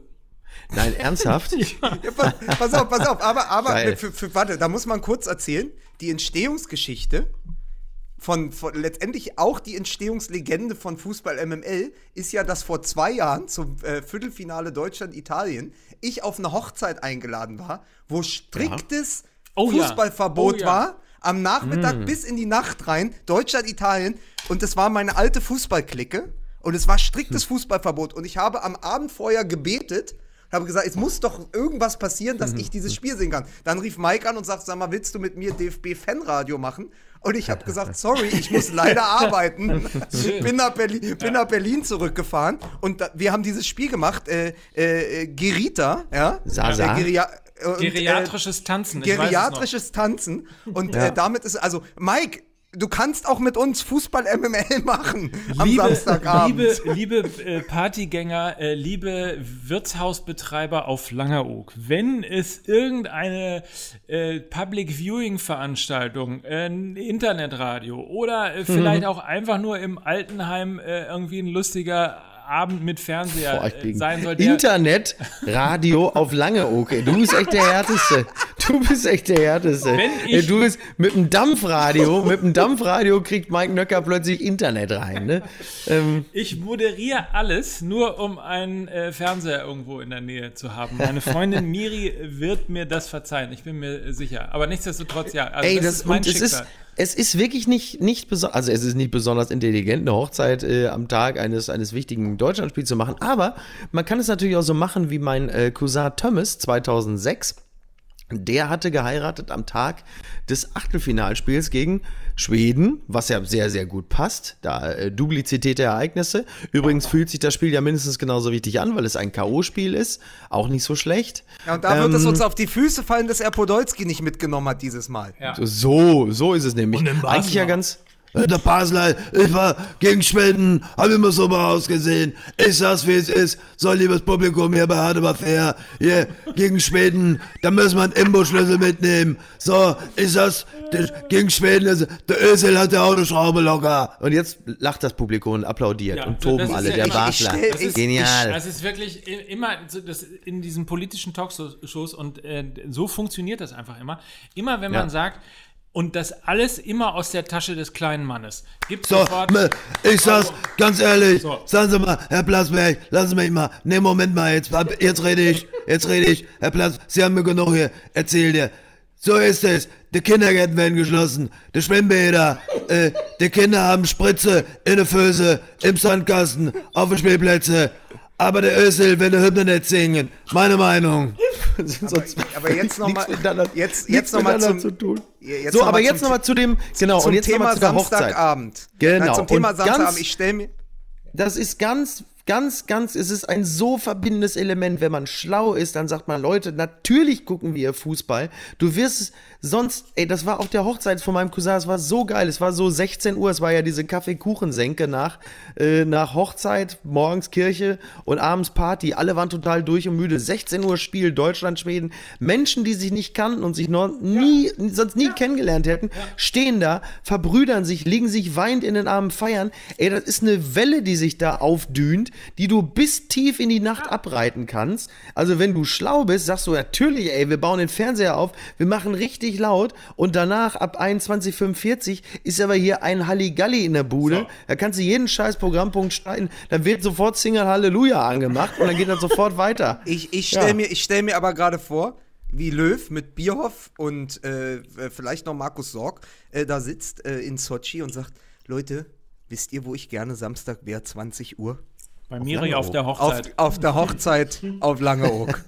Nein, ernsthaft? [LAUGHS] Ja, pass, pass auf, pass auf, aber, aber für, für, warte, da muss man kurz erzählen, die Entstehungsgeschichte von, von letztendlich auch die Entstehungslegende von Fußball MML ist ja, dass vor zwei Jahren zum äh, Viertelfinale Deutschland-Italien ich auf eine Hochzeit eingeladen war, wo striktes Oh. Fußballverbot Oh ja. war. Am Nachmittag bis in die Nacht rein, Deutschland-Italien. Und das war meine alte Fußballklicke. Und es war striktes Fußballverbot. Und ich habe am Abend vorher gebetet habe gesagt, es muss doch irgendwas passieren, dass ich dieses Spiel sehen kann. Dann rief Mike an und sagt, sag mal, willst du mit mir DFB-Fanradio machen? Und ich habe gesagt, [LAUGHS] sorry, ich muss leider arbeiten. [LAUGHS] bin, nach Berlin, bin nach Berlin zurückgefahren und da, wir haben dieses Spiel gemacht, äh, äh, Gerita, ja? Sasa. Äh, Geria und, äh, Geriatrisches Tanzen. ich weiß es noch. geriatrisches Tanzen. Und äh, damit ist, also, Mike, du kannst auch mit uns Fußball-MML [LAUGHS] machen am liebe, Samstagabend. Liebe, liebe äh, Partygänger, äh, liebe Wirtshausbetreiber auf Langeoog, wenn es irgendeine äh, Public Viewing Veranstaltung, äh, Internetradio oder äh, vielleicht Mhm. auch einfach nur im Altenheim äh, irgendwie ein lustiger Abend mit Fernseher Boah, äh, sein soll, Internet, Radio auf lange, okay. Du bist echt der Härteste. Du bist echt der Härteste. Wenn ich- Ey, du bist mit dem Dampfradio, mit dem Dampfradio kriegt Mike Nöcker plötzlich Internet rein, ne? Ähm, Ich moderiere alles, nur um einen äh, Fernseher irgendwo in der Nähe zu haben. Meine Freundin Miri wird mir das verzeihen, ich bin mir sicher. Aber nichtsdestotrotz, ja. Also ey, das, das, ist mein es ist, Schicksal. Es ist wirklich nicht, nicht besonders, also es ist nicht besonders intelligent, eine Hochzeit äh, am Tag eines, eines wichtigen Deutschlandspiels zu machen, aber man kann es natürlich auch so machen wie mein äh, Cousin Thomas 2006. Der hatte geheiratet am Tag des Achtelfinalspiels gegen Schweden, was ja sehr, sehr gut passt. Da äh, Duplizität der Ereignisse. Übrigens fühlt sich das Spiel ja mindestens genauso wichtig an, weil es ein K.O.-Spiel ist. Auch nicht so schlecht. Ja, und da wird es Ähm, uns auf die Füße fallen, dass er Podolski nicht mitgenommen hat dieses Mal. Ja. So, so ist es nämlich. Eigentlich ja auch. ganz. Äh, Der Basler, ich war gegen Schweden, hab immer so mal ausgesehen. Ich sag's, wie es ist. So, liebes Publikum, hier bei Hard aber fair. Hier, gegen Schweden, da müssen wir einen Imbo-Schlüssel mitnehmen. So, ich sag's, der, gegen Schweden, ist, der Özil hat der Autoschraube locker. Und jetzt lacht das Publikum und applaudiert Ja, und toben alle. ja Der Basler. Das ist- Genial. Das ist wirklich immer so, das in diesen politischen Talkshows und äh, so funktioniert das einfach immer. Immer wenn man Ja. sagt, und das alles immer aus der Tasche des kleinen Mannes. Gibt So, sofort. ich sag's ganz ehrlich, So. sagen Sie mal, Herr Plasberg, lassen Sie mich mal, ne, Moment mal, jetzt, jetzt rede ich, jetzt rede ich, Herr Plas, Sie haben mir genug hier, erzähl dir. So ist es, die Kindergärten werden geschlossen, die Schwimmbäder, äh, die Kinder haben Spritze in der Föse, im Sandkasten, auf den Spielplätze, aber der Ösel will Hymne nicht singen, meine Meinung. [LAUGHS] Sonst- aber jetzt noch mal- miteinander- jetzt- jetzt noch mal zum- zu tun. jetzt so, noch aber mal jetzt nochmal zu dem, genau, Zum und jetzt nochmal Thema zu der Hochzeit. Samstagabend. Genau, Nein, zum Thema und ganz- Samstagabend. Ich stelle mir. das ist ganz, ganz, ganz, es ist ein so verbindendes Element. Wenn man schlau ist, dann sagt man, Leute, natürlich gucken wir Fußball. Du wirst es sonst, ey, das war auf der Hochzeit von meinem Cousin, es war so geil. Es war so 16 Uhr, es war ja diese Kaffeekuchensenke nach, äh, nach Hochzeit, morgens Kirche und abends Party. Alle waren total durch und müde. 16 Uhr Spiel, Deutschland, Schweden. Menschen, die sich nicht kannten und sich noch nie, sonst nie kennengelernt hätten, stehen da, verbrüdern sich, liegen sich weinend in den Armen, feiern. Ey, das ist eine Welle, die sich da aufdünt, die du bis tief in die Nacht abreiten kannst. Also wenn du schlau bist, sagst du natürlich, ey, wir bauen den Fernseher auf, wir machen richtig laut und danach ab 21.45 ist aber hier ein Halligalli in der Bude. Da kannst du jeden scheiß Programmpunkt schneiden, dann wird sofort Single Halleluja angemacht und dann geht das sofort weiter. [LAUGHS] Ich, ich stelle Ja. mir, ich stell mir aber gerade vor, wie Löw mit Bierhoff und äh, vielleicht noch Markus Sorg äh, da sitzt äh, in Sochi und sagt: Leute, wisst ihr, wo ich gerne Samstag wäre, 20 Uhr? Bei Miri auf der Auf, Hochzeit. auf der Hochzeit auf Langeoog.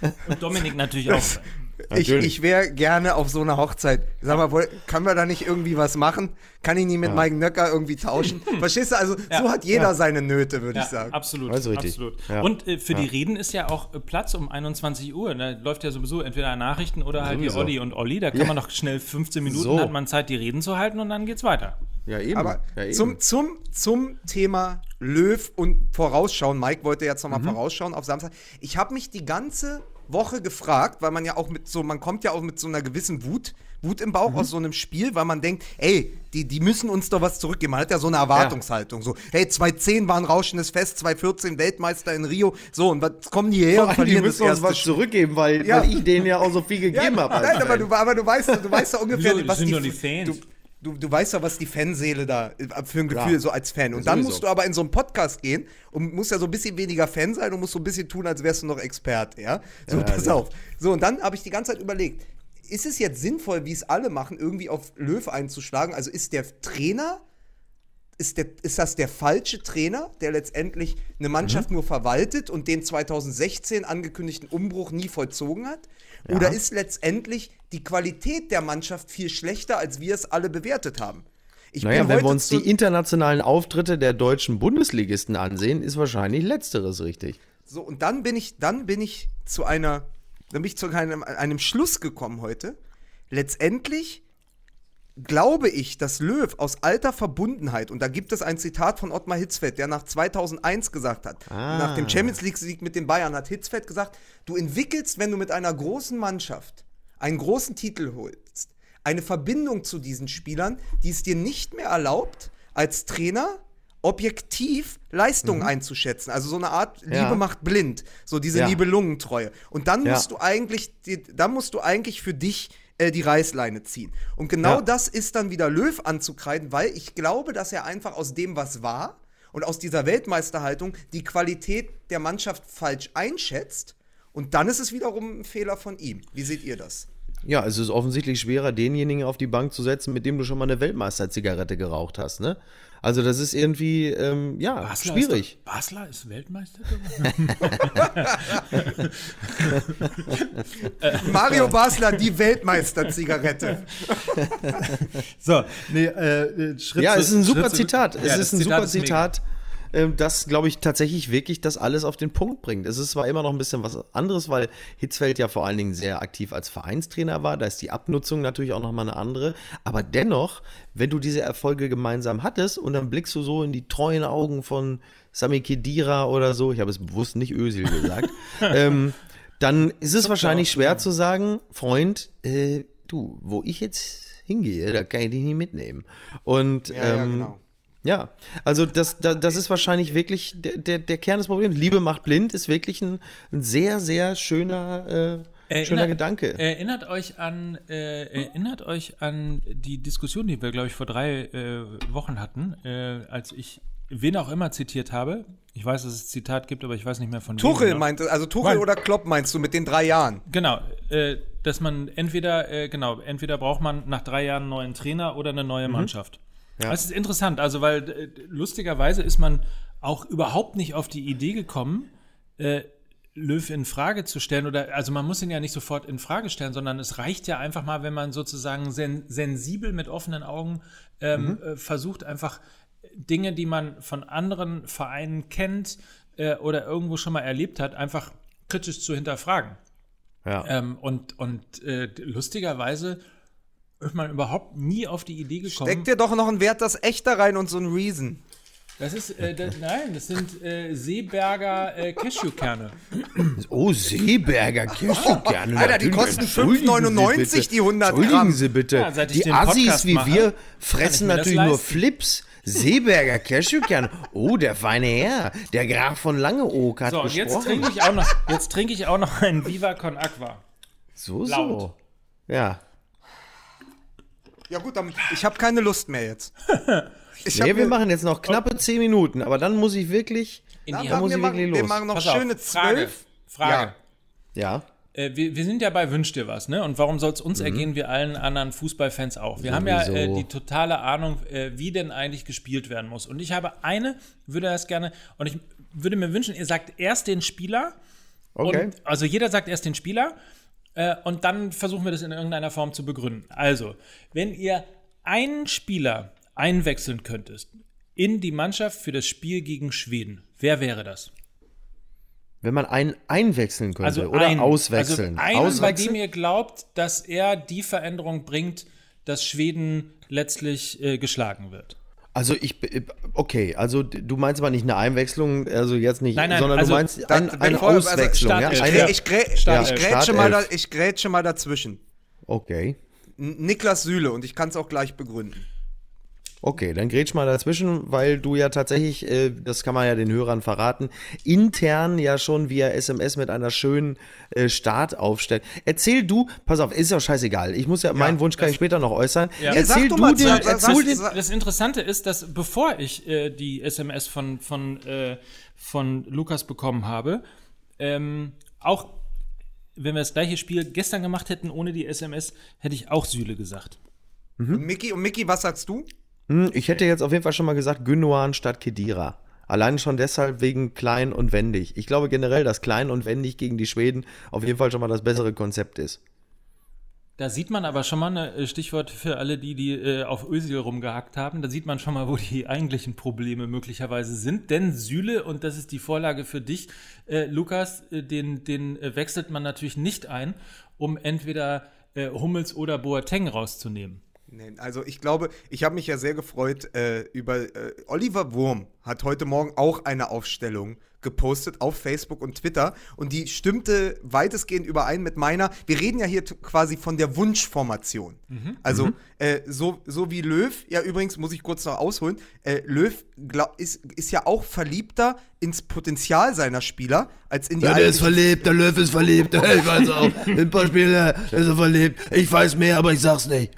[LAUGHS] Und Dominik natürlich auch. [LAUGHS] Ich, ich wäre gerne auf so einer Hochzeit. Sag mal, woll- können wir da nicht irgendwie was machen? Kann ich nie mit Mike Nöcker irgendwie tauschen? [LAUGHS] Verstehst du? Also, so hat jeder seine Nöte, würde Ja, ich sagen. absolut. Also richtig. absolut. Ja. Und äh, für die Reden ist ja auch äh, Platz um 21 Uhr. Da läuft ja sowieso entweder Nachrichten oder halt Sowieso. die Olli und Olli. Da kann man noch schnell 15 Minuten, So. hat man Zeit, die Reden zu halten und dann geht's weiter. Ja, eben. Aber ja, eben. zum, zum, zum Thema Löw und Vorausschauen. Mike wollte jetzt nochmal vorausschauen auf Samstag. Ich habe mich die ganze Woche gefragt, weil man ja auch mit so, man kommt ja auch mit so einer gewissen Wut, Wut im Bauch aus so einem Spiel, weil man denkt, ey, die, die müssen uns doch was zurückgeben. Man hat ja so eine Erwartungshaltung. So, hey, 2010 war ein rauschendes Fest, 2014 Weltmeister in Rio. So, und was kommen die her Vor und allem, die verlieren das müssen uns erste was Spiel? zurückgeben, weil, Ja. weil ich denen ja auch so viel [LAUGHS] gegeben habe. als Nein, aber du, aber du weißt, du weißt ja ungefähr, Wieso? was Sind die, doch die Fans. Du, du, du weißt ja, was die Fanseele da äh, für ein Gefühl Klar. so als Fan. Und dann sowieso. musst du aber in so einen Podcast gehen und musst ja so ein bisschen weniger Fan sein und musst so ein bisschen tun, als wärst du noch Expert, ja? So, pass auf. So, und dann habe ich die ganze Zeit überlegt, ist es jetzt sinnvoll, wie es alle machen, irgendwie auf Löw einzuschlagen? Also ist der Trainer ist, der, ist das der falsche Trainer, der letztendlich eine Mannschaft Mhm. nur verwaltet und den 2016 angekündigten Umbruch nie vollzogen hat? Oder ist letztendlich die Qualität der Mannschaft viel schlechter, als wir es alle bewertet haben? Ich Naja, bin wenn wir uns die internationalen Auftritte der deutschen Bundesligisten ansehen, ist wahrscheinlich Letzteres richtig. So, und dann bin ich, dann bin ich zu einer, dann bin ich zu einem, einem Schluss gekommen heute. Letztendlich glaube ich, dass Löw aus alter Verbundenheit, und da gibt es ein Zitat von Ottmar Hitzfeld, der nach 2001 gesagt hat, Ah. nach dem Champions League-Sieg mit den Bayern, hat Hitzfeld gesagt, du entwickelst, wenn du mit einer großen Mannschaft einen großen Titel holst, eine Verbindung zu diesen Spielern, die es dir nicht mehr erlaubt, als Trainer objektiv Leistungen einzuschätzen. Also so eine Art Liebe Mhm. Ja. macht blind, so diese Ja. Nibelungentreue. Und dann Ja. musst du eigentlich, dann musst du eigentlich für dich äh, die Reißleine ziehen. Und genau Ja. das ist dann wieder Löw anzukreiden, weil ich glaube, dass er einfach aus dem, was war und aus dieser Weltmeisterhaltung die Qualität der Mannschaft falsch einschätzt. Und dann ist es wiederum ein Fehler von ihm. Wie seht ihr das? Ja, es ist offensichtlich schwerer, denjenigen auf die Bank zu setzen, mit dem du schon mal eine Weltmeister-Zigarette geraucht hast, ne? Also das ist irgendwie, ähm, ja, Basler schwierig. Ist doch, Basler ist Weltmeister? [LAUGHS] [LAUGHS] Mario Basler, die Weltmeister-Zigarette. so, nee, äh, Schritt Ja, es ist ein super Schritt Zitat. Ja, es das ist ein Zitat super ist mega. Zitat, ähm, das, glaube ich, tatsächlich wirklich das alles auf den Punkt bringt. Es ist zwar immer noch ein bisschen was anderes, weil Hitzfeld ja vor allen Dingen sehr aktiv als Vereinstrainer war. Da ist die Abnutzung natürlich auch nochmal eine andere. Aber dennoch, wenn du diese Erfolge gemeinsam hattest und dann blickst du so in die treuen Augen von Sami Khedira oder so, ich habe es bewusst nicht Özil gesagt, [LAUGHS] ähm, dann ist es wahrscheinlich schwer zu sagen, Freund, äh, du, wo ich jetzt hingehe, da kann ich dich nicht mitnehmen. Und Ja, ja, ähm, genau. Ja, also das, das, das ist wahrscheinlich wirklich der, der, der Kern des Problems. Liebe macht blind ist wirklich ein, ein sehr, sehr schöner, äh, schöner Gedanke. Erinnert euch an, äh, erinnert euch an die Diskussion, die wir, glaube ich, vor drei äh, Wochen hatten, äh, als ich wen auch immer zitiert habe. Ich weiß, dass es Zitat gibt, aber ich weiß nicht mehr von wem Tuchel genau. meinte, also Tuchel Nein. oder Klopp meinst du mit den drei Jahren? Genau, äh, dass man entweder, äh, genau, entweder braucht man nach drei Jahren einen neuen Trainer oder eine neue Mannschaft. Das ist interessant, also weil äh, lustigerweise ist man auch überhaupt nicht auf die Idee gekommen, äh, Löw in Frage zu stellen oder also man muss ihn ja nicht sofort in Frage stellen, sondern es reicht ja einfach mal, wenn man sozusagen sen sensibel mit offenen Augen ähm, äh, versucht einfach Dinge, die man von anderen Vereinen kennt äh, oder irgendwo schon mal erlebt hat, einfach kritisch zu hinterfragen. ja. Ähm, und und äh, lustigerweise ist man überhaupt nie auf die Idee gekommen. Steck dir doch noch ein Wert das echter rein und so ein Reason. das ist, äh, das, nein, das sind äh, Seeberger äh, Cashewkerne. Oh, Seeberger Kirschkerne. Alter, die kosten Entschuldigen Sie 5,99 bitte. die 100 Gramm. Entschuldigen Sie bitte. Ja, die Assis Podcast wie mache, wir fressen natürlich nur. Flips. Seeberger Cashewkerne. Oh, der feine Herr. Der Graf von Langeoog hat So, und jetzt gesprochen. trinke ich auch noch, jetzt trinke ich auch noch einen Viva Con Aqua. so, laut. so. Ja. Ja gut, dann, ich habe keine Lust mehr jetzt. [LAUGHS] Ich Nee, wir machen jetzt noch knappe 10 Minuten, aber dann muss ich wirklich. In die wir, muss wir, ich machen, wirklich wir los. machen noch Pass auf, schöne Frage. zwölf. Frage. Ja. Äh, wir, wir sind ja bei Wünsch dir was, ne? Und warum soll es uns ergehen wie allen anderen Fußballfans auch? Wir haben ja Sowieso. äh, die totale Ahnung, äh, wie denn eigentlich gespielt werden muss. Und ich habe eine, würde das gerne, und ich würde mir wünschen, ihr sagt erst den Spieler. Okay. Und, also jeder sagt erst den Spieler. Äh, und dann versuchen wir das in irgendeiner Form zu begründen. Also, wenn ihr einen Spieler einwechseln könntet in die Mannschaft für das Spiel gegen Schweden, wer wäre das? Wenn man einen einwechseln könnte Also oder einen, auswechseln. Also einen, bei Auswechseln? dem ihr glaubt, dass er die Veränderung bringt, dass Schweden letztlich äh, geschlagen wird. Also ich, b- okay, also du meinst aber nicht eine Einwechslung, also jetzt nicht, Nein, nein, sondern also du meinst dann- ein, eine bevor- also Auswechslung, ja? Eine, ich, grä, Startelf. ich, grätsche mal da, ich grätsche mal dazwischen. okay, Niklas Süle und ich kann es auch gleich begründen. Okay, dann grätsch mal dazwischen, weil du ja tatsächlich, äh, das kann man ja den Hörern verraten, intern ja schon via SMS mit einer schönen äh, Startaufstellung. Erzähl du, pass auf, ist ja scheißegal, ich muss ja, meinen Wunsch kann ich später noch äußern. Ja. Erzähl Sag doch du mal, den, sag- erzähl sag- den, Das Interessante ist, dass bevor ich äh, die SMS von, von, äh, von Lukas bekommen habe, ähm, auch wenn wir das gleiche Spiel gestern gemacht hätten ohne die SMS, hätte ich auch Süle gesagt. Mhm. Und Mickey, und Mickey, was sagst du? Hm, Ich hätte jetzt auf jeden Fall schon mal gesagt, Gündogan statt Kedira. Allein schon deshalb wegen klein und wendig. Ich glaube generell, dass klein und wendig gegen die Schweden auf jeden Fall schon mal das bessere Konzept ist. Da sieht man aber schon mal ein Stichwort für alle, die, die äh, auf Özil rumgehackt haben. Da sieht man schon mal, wo die eigentlichen Probleme möglicherweise sind. Denn Süle, und das ist die Vorlage für dich, äh, Lukas, äh, den, den äh, wechselt man natürlich nicht ein, um entweder äh, Hummels oder Boateng rauszunehmen. Nee, also ich glaube, ich habe mich ja sehr gefreut äh, über äh, Oliver Wurm hat heute Morgen auch eine Aufstellung gepostet auf Facebook und Twitter und die stimmte weitestgehend überein mit meiner. Wir reden ja hier quasi von der Wunschformation. Also Äh, so, so wie Löw, ja übrigens muss ich kurz noch ausholen, äh, Löw glaub, ist, ist ja auch verliebter ins Potenzial seiner Spieler als in die Ja, der ist verliebt, der Löw ist verliebt. Ich weiß auch, in ein paar Spiele ist er verliebt. Ich weiß mehr, aber ich sag's nicht.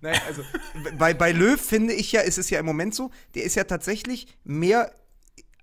Nein, also bei, bei Löw finde ich ja, ist es ja im Moment so, der ist ja tatsächlich mehr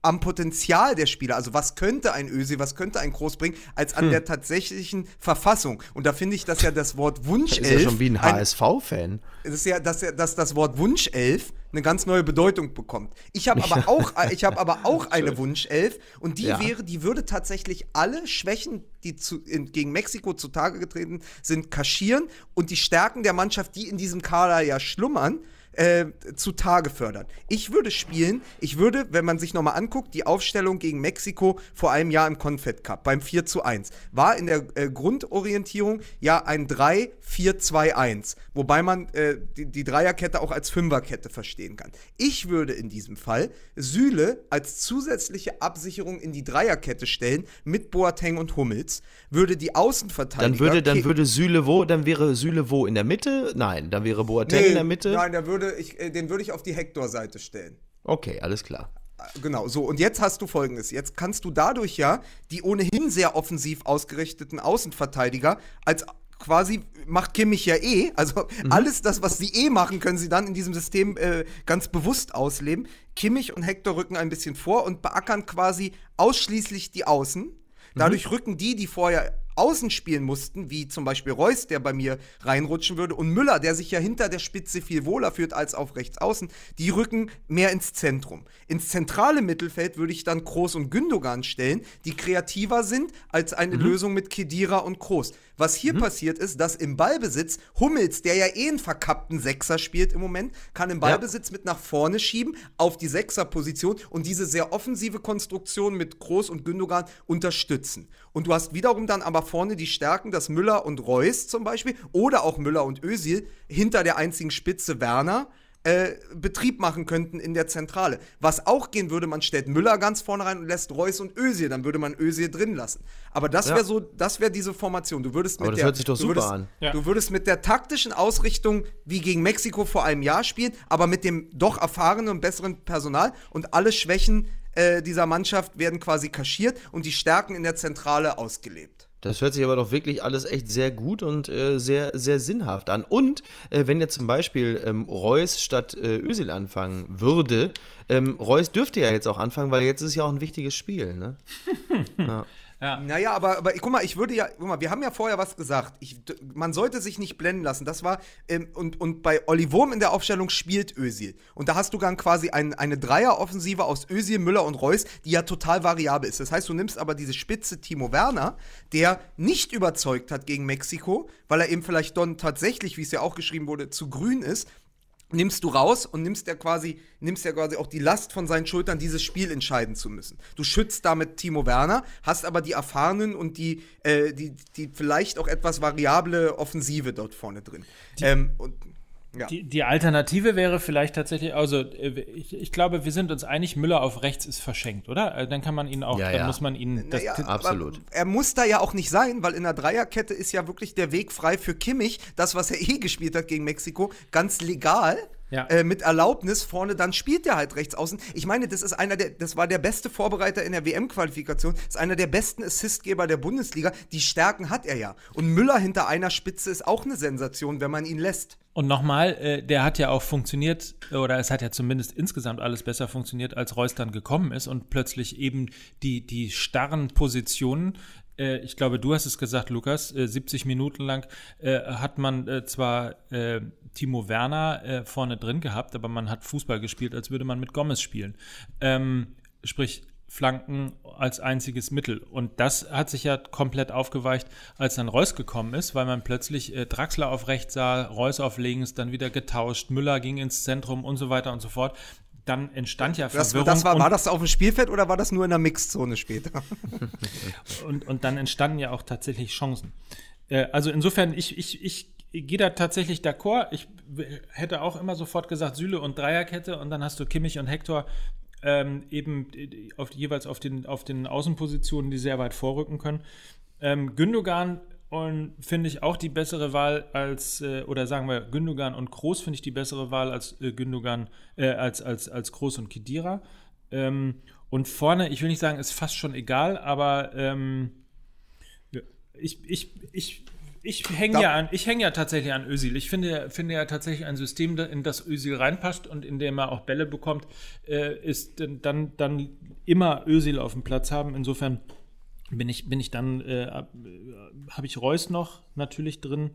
am Potenzial der Spieler, also was könnte ein Ösi, was könnte ein Groß bringen, als Hm. an der tatsächlichen Verfassung. Und da finde ich, dass ja das Wort Wunschelf Ist ja schon wie ein HSV-Fan. es ist ja, dass, dass das Wort Wunschelf eine ganz neue Bedeutung bekommt. Ich habe aber auch, ich habe aber [LAUGHS] auch eine Wunschelf und die Ja. wäre, die würde tatsächlich alle Schwächen, die zu, in, gegen Mexiko zutage getreten sind, kaschieren und die Stärken der Mannschaft, die in diesem Kader ja schlummern, äh, zutage fördern. Ich würde spielen, ich würde, wenn man sich nochmal anguckt, die Aufstellung gegen Mexiko vor einem Jahr im Confed Cup beim 4 zu 1, war in der äh, Grundorientierung ja ein 3-4-2-1, wobei man äh, die, die Dreierkette auch als Fünferkette verstehen kann. Ich würde in diesem Fall Süle als zusätzliche Absicherung in die Dreierkette stellen mit Boateng und Hummels, würde die Außenverteidiger Dann würde, dann würde Süle wo, dann wäre Süle wo in der Mitte? Nein, dann wäre Boateng Nee, in der Mitte. Nein, der würde ich, äh, den würde ich auf die Hector-Seite stellen. Okay, alles klar. Genau, so. Und jetzt hast du folgendes. Jetzt kannst du dadurch ja die ohnehin sehr offensiv ausgerichteten Außenverteidiger als quasi macht Kimmich ja eh, also alles das, was sie eh machen, können sie dann in diesem System äh, ganz bewusst ausleben. Kimmich und Hector rücken ein bisschen vor und beackern quasi ausschließlich die Außen. Dadurch rücken die, die vorher außen spielen mussten, wie zum Beispiel Reus, der bei mir reinrutschen würde, und Müller, der sich ja hinter der Spitze viel wohler führt als auf rechts außen, die rücken mehr ins Zentrum. Ins zentrale Mittelfeld würde ich dann Kroos und Gündogan stellen, die kreativer sind als eine Lösung mit Kedira und Kroos. Was hier passiert ist, dass im Ballbesitz Hummels, der ja eh einen verkappten Sechser spielt im Moment, kann im Ballbesitz mit nach vorne schieben auf die Sechserposition und diese sehr offensive Konstruktion mit Kroos und Gündogan unterstützen. Und du hast wiederum dann aber vorne die Stärken, dass Müller und Reus zum Beispiel oder auch Müller und Özil hinter der einzigen Spitze Werner äh, Betrieb machen könnten in der Zentrale. Was auch gehen würde, man stellt Müller ganz vorne rein und lässt Reus und Özil, dann würde man Özil drin lassen. Aber das Ja. wäre so, das wäre diese Formation. Du würdest mit Aber das der, hört sich doch du super würdest, an. Ja. Du würdest mit der taktischen Ausrichtung wie gegen Mexiko vor einem Jahr spielen, aber mit dem doch erfahrenen und besseren Personal und alle Schwächen äh, dieser Mannschaft werden quasi kaschiert und die Stärken in der Zentrale ausgelebt. Das hört sich aber doch wirklich alles echt sehr gut und äh, sehr, sehr sinnhaft an. Und äh, wenn jetzt zum Beispiel ähm, Reus statt äh, Özil anfangen würde, ähm, Reus dürfte ja jetzt auch anfangen, weil jetzt ist ja auch ein wichtiges Spiel, ne? [LAUGHS] Naja, aber, aber guck mal, ich würde ja, guck mal, wir haben ja vorher was gesagt. Ich, man sollte sich nicht blenden lassen. Das war, ähm, und, und bei Olli Wurm in der Aufstellung spielt Özil. Und da hast du dann quasi ein, eine Dreieroffensive aus Özil, Müller und Reus, die ja total variabel ist. Das heißt, du nimmst aber diese Spitze Timo Werner, der nicht überzeugt hat gegen Mexiko, weil er eben vielleicht dann tatsächlich, wie es ja auch geschrieben wurde, zu grün ist nimmst du raus und nimmst ja quasi, nimmst ja quasi auch die Last von seinen Schultern, dieses Spiel entscheiden zu müssen. Du schützt damit Timo Werner, hast aber die erfahrenen und die, äh, die, die vielleicht auch etwas variable Offensive dort vorne drin. ähm, und, ja. Die, die Alternative wäre vielleicht tatsächlich, also äh, ich, ich glaube, wir sind uns einig, Müller auf rechts ist verschenkt, oder? Äh, Dann kann man ihn auch, Ja, dann ja. muss man ihn. Das, Naja, absolut. Er muss da ja auch nicht sein, weil in der Dreierkette ist ja wirklich der Weg frei für Kimmich, das, was er [LAUGHS] eh gespielt hat gegen Mexiko, ganz legal. Ja. Äh, mit Erlaubnis vorne, dann spielt er halt rechts außen. Ich meine, das ist einer der, das war der beste Vorbereiter in der WM-Qualifikation, ist einer der besten Assistgeber der Bundesliga. Die Stärken hat er ja. Und Müller hinter einer Spitze ist auch eine Sensation, wenn man ihn lässt. Und nochmal, äh, der hat ja auch funktioniert, oder es hat ja zumindest insgesamt alles besser funktioniert, als Reus dann gekommen ist und plötzlich eben die, die starren Positionen, äh, ich glaube, du hast es gesagt, Lukas, äh, 70 Minuten lang äh, hat man äh, zwar äh, Timo Werner äh, vorne drin gehabt, aber man hat Fußball gespielt, als würde man mit Gomez spielen. Ähm, sprich, Flanken als einziges Mittel. Und das hat sich ja komplett aufgeweicht, als dann Reus gekommen ist, weil man plötzlich äh, Draxler auf rechts sah, Reus auf links, dann wieder getauscht, Müller ging ins Zentrum und so weiter und so fort. Dann entstand ja Das, Verwirrung das war, und, war das auf dem Spielfeld oder war das nur in der Mixzone später? [LAUGHS] und, und dann entstanden ja auch tatsächlich Chancen. Äh, also insofern, ich, ich, ich gehe da tatsächlich d'accord. Ich hätte auch immer sofort gesagt Süle und Dreierkette und dann hast du Kimmich und Hector ähm, eben äh, auf, jeweils auf den, auf den Außenpositionen, die sehr weit vorrücken können. Ähm, Gündogan und finde ich auch die bessere Wahl als, äh, oder sagen wir Gündogan und Groß finde ich die bessere Wahl als äh, Gündogan, äh, als, als, als Groß und Kedira. Ähm, und vorne, ich will nicht sagen, ist fast schon egal, aber ähm, ich, ich, ich, Ich hänge ja, an- ich häng ja tatsächlich an Özil. Ich finde, finde ja tatsächlich ein System, in das Özil reinpasst und in dem er auch Bälle bekommt, äh, ist dann, dann immer Özil auf dem Platz haben. Insofern bin ich, bin ich dann, äh, habe ich Reus noch natürlich drin.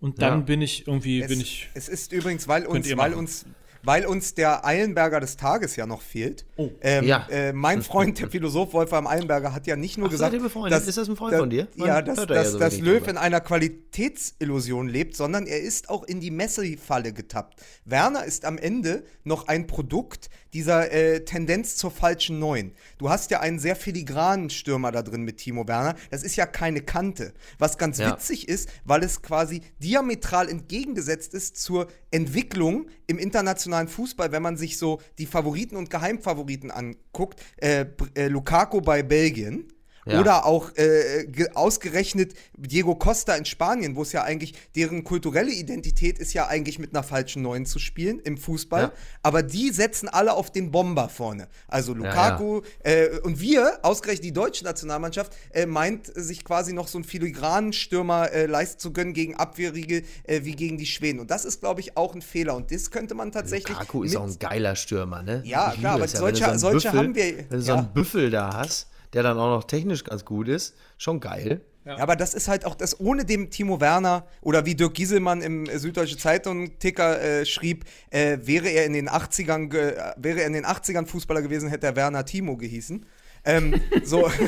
Und dann Ja. bin ich irgendwie, Es, bin ich. es ist übrigens, weil uns, weil uns, weil uns der Eilenberger des Tages ja noch fehlt. Oh. Ähm, Ja. äh, mein [LAUGHS] Freund, der Philosoph Wolfram Eilenberger, hat ja nicht nur Ach, gesagt, befreundet? Ist das ein Freund da- von dir? Man Ja, dass, hört da ja dass, so dass Löw in einer Qualitätsillusion lebt, sondern er ist auch in die Messi-Falle getappt. Werner ist am Ende noch ein Produkt dieser äh, Tendenz zur falschen Neun. Du hast ja einen sehr filigranen Stürmer da drin mit Timo Werner. Das ist ja keine Kante. Was ganz Ja. witzig ist, weil es quasi diametral entgegengesetzt ist zur Entwicklung im internationalen Fußball, wenn man sich so die Favoriten und Geheimfavoriten anguckt. Äh, äh, Lukaku bei Belgien. Ja. Oder auch äh, ge- ausgerechnet Diego Costa in Spanien, wo es ja eigentlich, deren kulturelle Identität ist ja eigentlich mit einer falschen Neun zu spielen im Fußball. Ja. Aber die setzen alle auf den Bomber vorne. Also Lukaku Äh, und wir, ausgerechnet die deutsche Nationalmannschaft, äh, meint sich quasi noch so einen filigranen Stürmer äh, leisten zu können gegen Abwehrige äh, wie gegen die Schweden. Und das ist, glaube ich, auch ein Fehler. Und das könnte man tatsächlich. Lukaku ist auch ein geiler Stürmer, ne? Ja, klar, aber ja, solche- so solche haben wir- Wenn du so ja. einen Büffel da hast, der dann auch noch technisch ganz gut ist, schon geil. Ja. Aber das ist halt auch das, ohne dem Timo Werner oder wie Dirk Gieselmann im äh, Süddeutsche Zeitung Ticker äh, schrieb, äh, wäre er in den 80ern, ge- äh, wäre er in den 80ern Fußballer gewesen, hätte er Werner Timo gehießen. Ähm, so. [LAUGHS]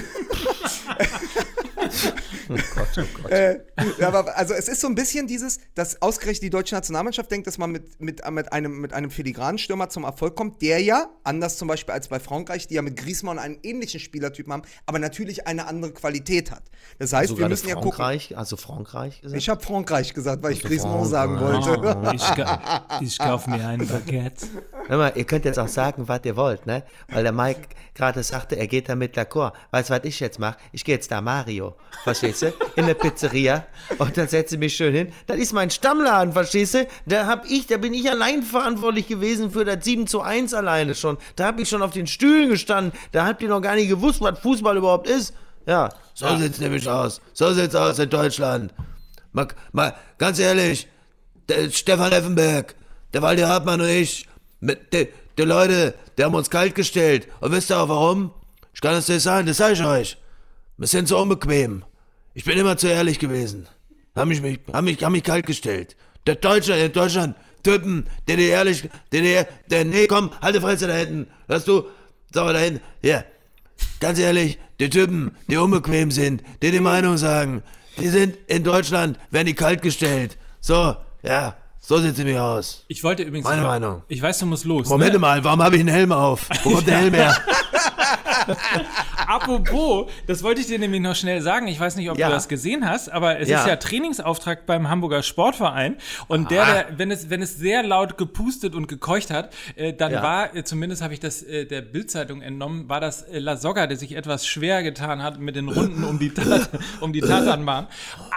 [LAUGHS] Äh, ja, aber also es ist so ein bisschen dieses, dass ausgerechnet die deutsche Nationalmannschaft denkt, dass man mit, mit, mit, einem, mit einem filigranen Stürmer zum Erfolg kommt, der ja, anders zum Beispiel als bei Frankreich, die ja mit Griezmann einen ähnlichen Spielertypen haben, aber natürlich eine andere Qualität hat. Das heißt, Sogar wir müssen ja gucken. Frankreich, also Frankreich gesagt? Ich habe Frankreich gesagt, weil ich Also Griezmann sagen Frankreich. wollte. Ich, ka- ich kaufe mir ein Baguette. Hör mal, ihr könnt jetzt auch sagen, was ihr wollt, ne? Weil der Mike gerade sagte, er geht da mit d'accord. Weißt du, was ich jetzt mache? Ich gehe jetzt da Mario, verstehst du? In eine Pizzeria und dann setze ich mich schön hin. Das ist mein Stammladen, verstehst du? Da hab ich, da bin ich allein verantwortlich gewesen für das 7 zu 1 alleine schon. Da hab ich schon auf den Stühlen gestanden. Da habt ihr noch gar nicht gewusst, was Fußball überhaupt ist. Ja, so sieht's nämlich aus. So sieht's aus in Deutschland. Mal, mal ganz ehrlich, der Stefan Effenberg, der Waldi Hartmann und ich, mit die, die Leute, die haben uns kalt gestellt. Und wisst ihr auch warum? Ich kann es dir sagen, das sage ich euch. Wir sind so unbequem. Ich bin immer zu ehrlich gewesen. Haben mich, mich, haben mich, haben mich kalt gestellt. Der Deutsche in Deutschland, Typen, der dir ehrlich, der dir, der, nee, komm, halt die Fresse da hinten. Hörst du? Sag mal da hinten. Hier. Ganz ehrlich, die Typen, die unbequem sind, die die Meinung sagen, die sind in Deutschland, werden die kalt gestellt. So, ja, so sieht sie mir aus. Ich wollte übrigens. Meine Meinung. Ich weiß, du musst los. Moment ne? mal, warum habe ich einen Helm auf? Wo kommt der [LAUGHS] Helm her? [LAUGHS] Apropos, das wollte ich dir nämlich noch schnell sagen. Ich weiß nicht, ob Ja. du das gesehen hast, aber es Ja. ist ja Trainingsauftrag beim Hamburger Sportverein. Und der, der, wenn es, wenn es sehr laut gepustet und gekeucht hat, äh, dann Ja. war, äh, zumindest habe ich das äh, der Bildzeitung entnommen, war das äh, La Soga, der sich etwas schwer getan hat mit den Runden um die, Tat, [LAUGHS] um die Tatanbahn.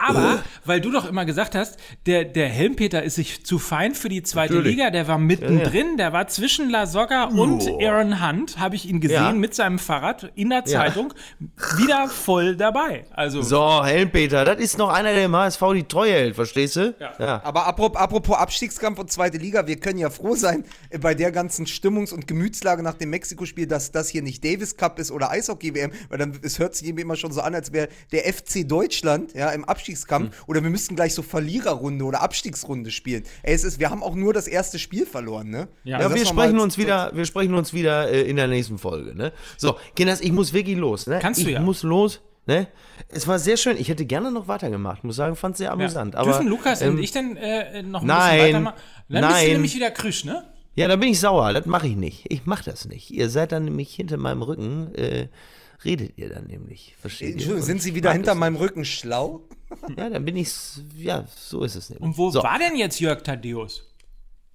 Aber, weil du doch immer gesagt hast, der, der Helmpeter ist sich zu fein für die zweite Natürlich. Liga, der war mittendrin, der war zwischen La Soga und Aaron Hunt, habe ich ihn gesehen mit seinem Fahrrad in der Ja. Zeitung, wieder voll dabei. Also, So, Helmpeter, das ist noch einer, der im HSV die Treue hält, verstehst du? Ja. Aber apropos, apropos Abstiegskampf und zweite Liga, wir können ja froh sein äh, bei der ganzen Stimmungs- und Gemütslage nach dem Mexiko-Spiel, dass das hier nicht Davis Cup ist oder Eishockey-WM, weil dann es hört sich immer schon so an, als wäre der FC Deutschland ja im Abstiegskampf oder wir müssten gleich so Verliererrunde oder Abstiegsrunde spielen. Ey, es ist, wir haben auch nur das erste Spiel verloren, ne? Ja, Also Ja, wir das noch sprechen uns wieder, wir sprechen uns wieder äh, in der nächsten Folge, ne? So, Kinders, ich muss wirklich los, ne? Kannst du ich ja. muss los, ne? Es war sehr schön. Ich hätte gerne noch weitergemacht, muss sagen, fand es sehr amüsant. Aber, Dürfen Lukas ähm, und ich denn äh, noch ein nein, bisschen weitermachen? Dann bist du nein. nämlich wieder krüsch, ne? Ja, da bin ich sauer. Das mache ich nicht. Ich mache das nicht. Ihr seid dann nämlich hinter meinem Rücken, äh, redet ihr dann nämlich. Versteht ihr? Entschuldigung, sind Sie ich wieder hinter meinem Rücken schlau? Ja, dann bin ich, ja, so ist es nämlich. Und wo so. war denn jetzt Jörg Thaddeus?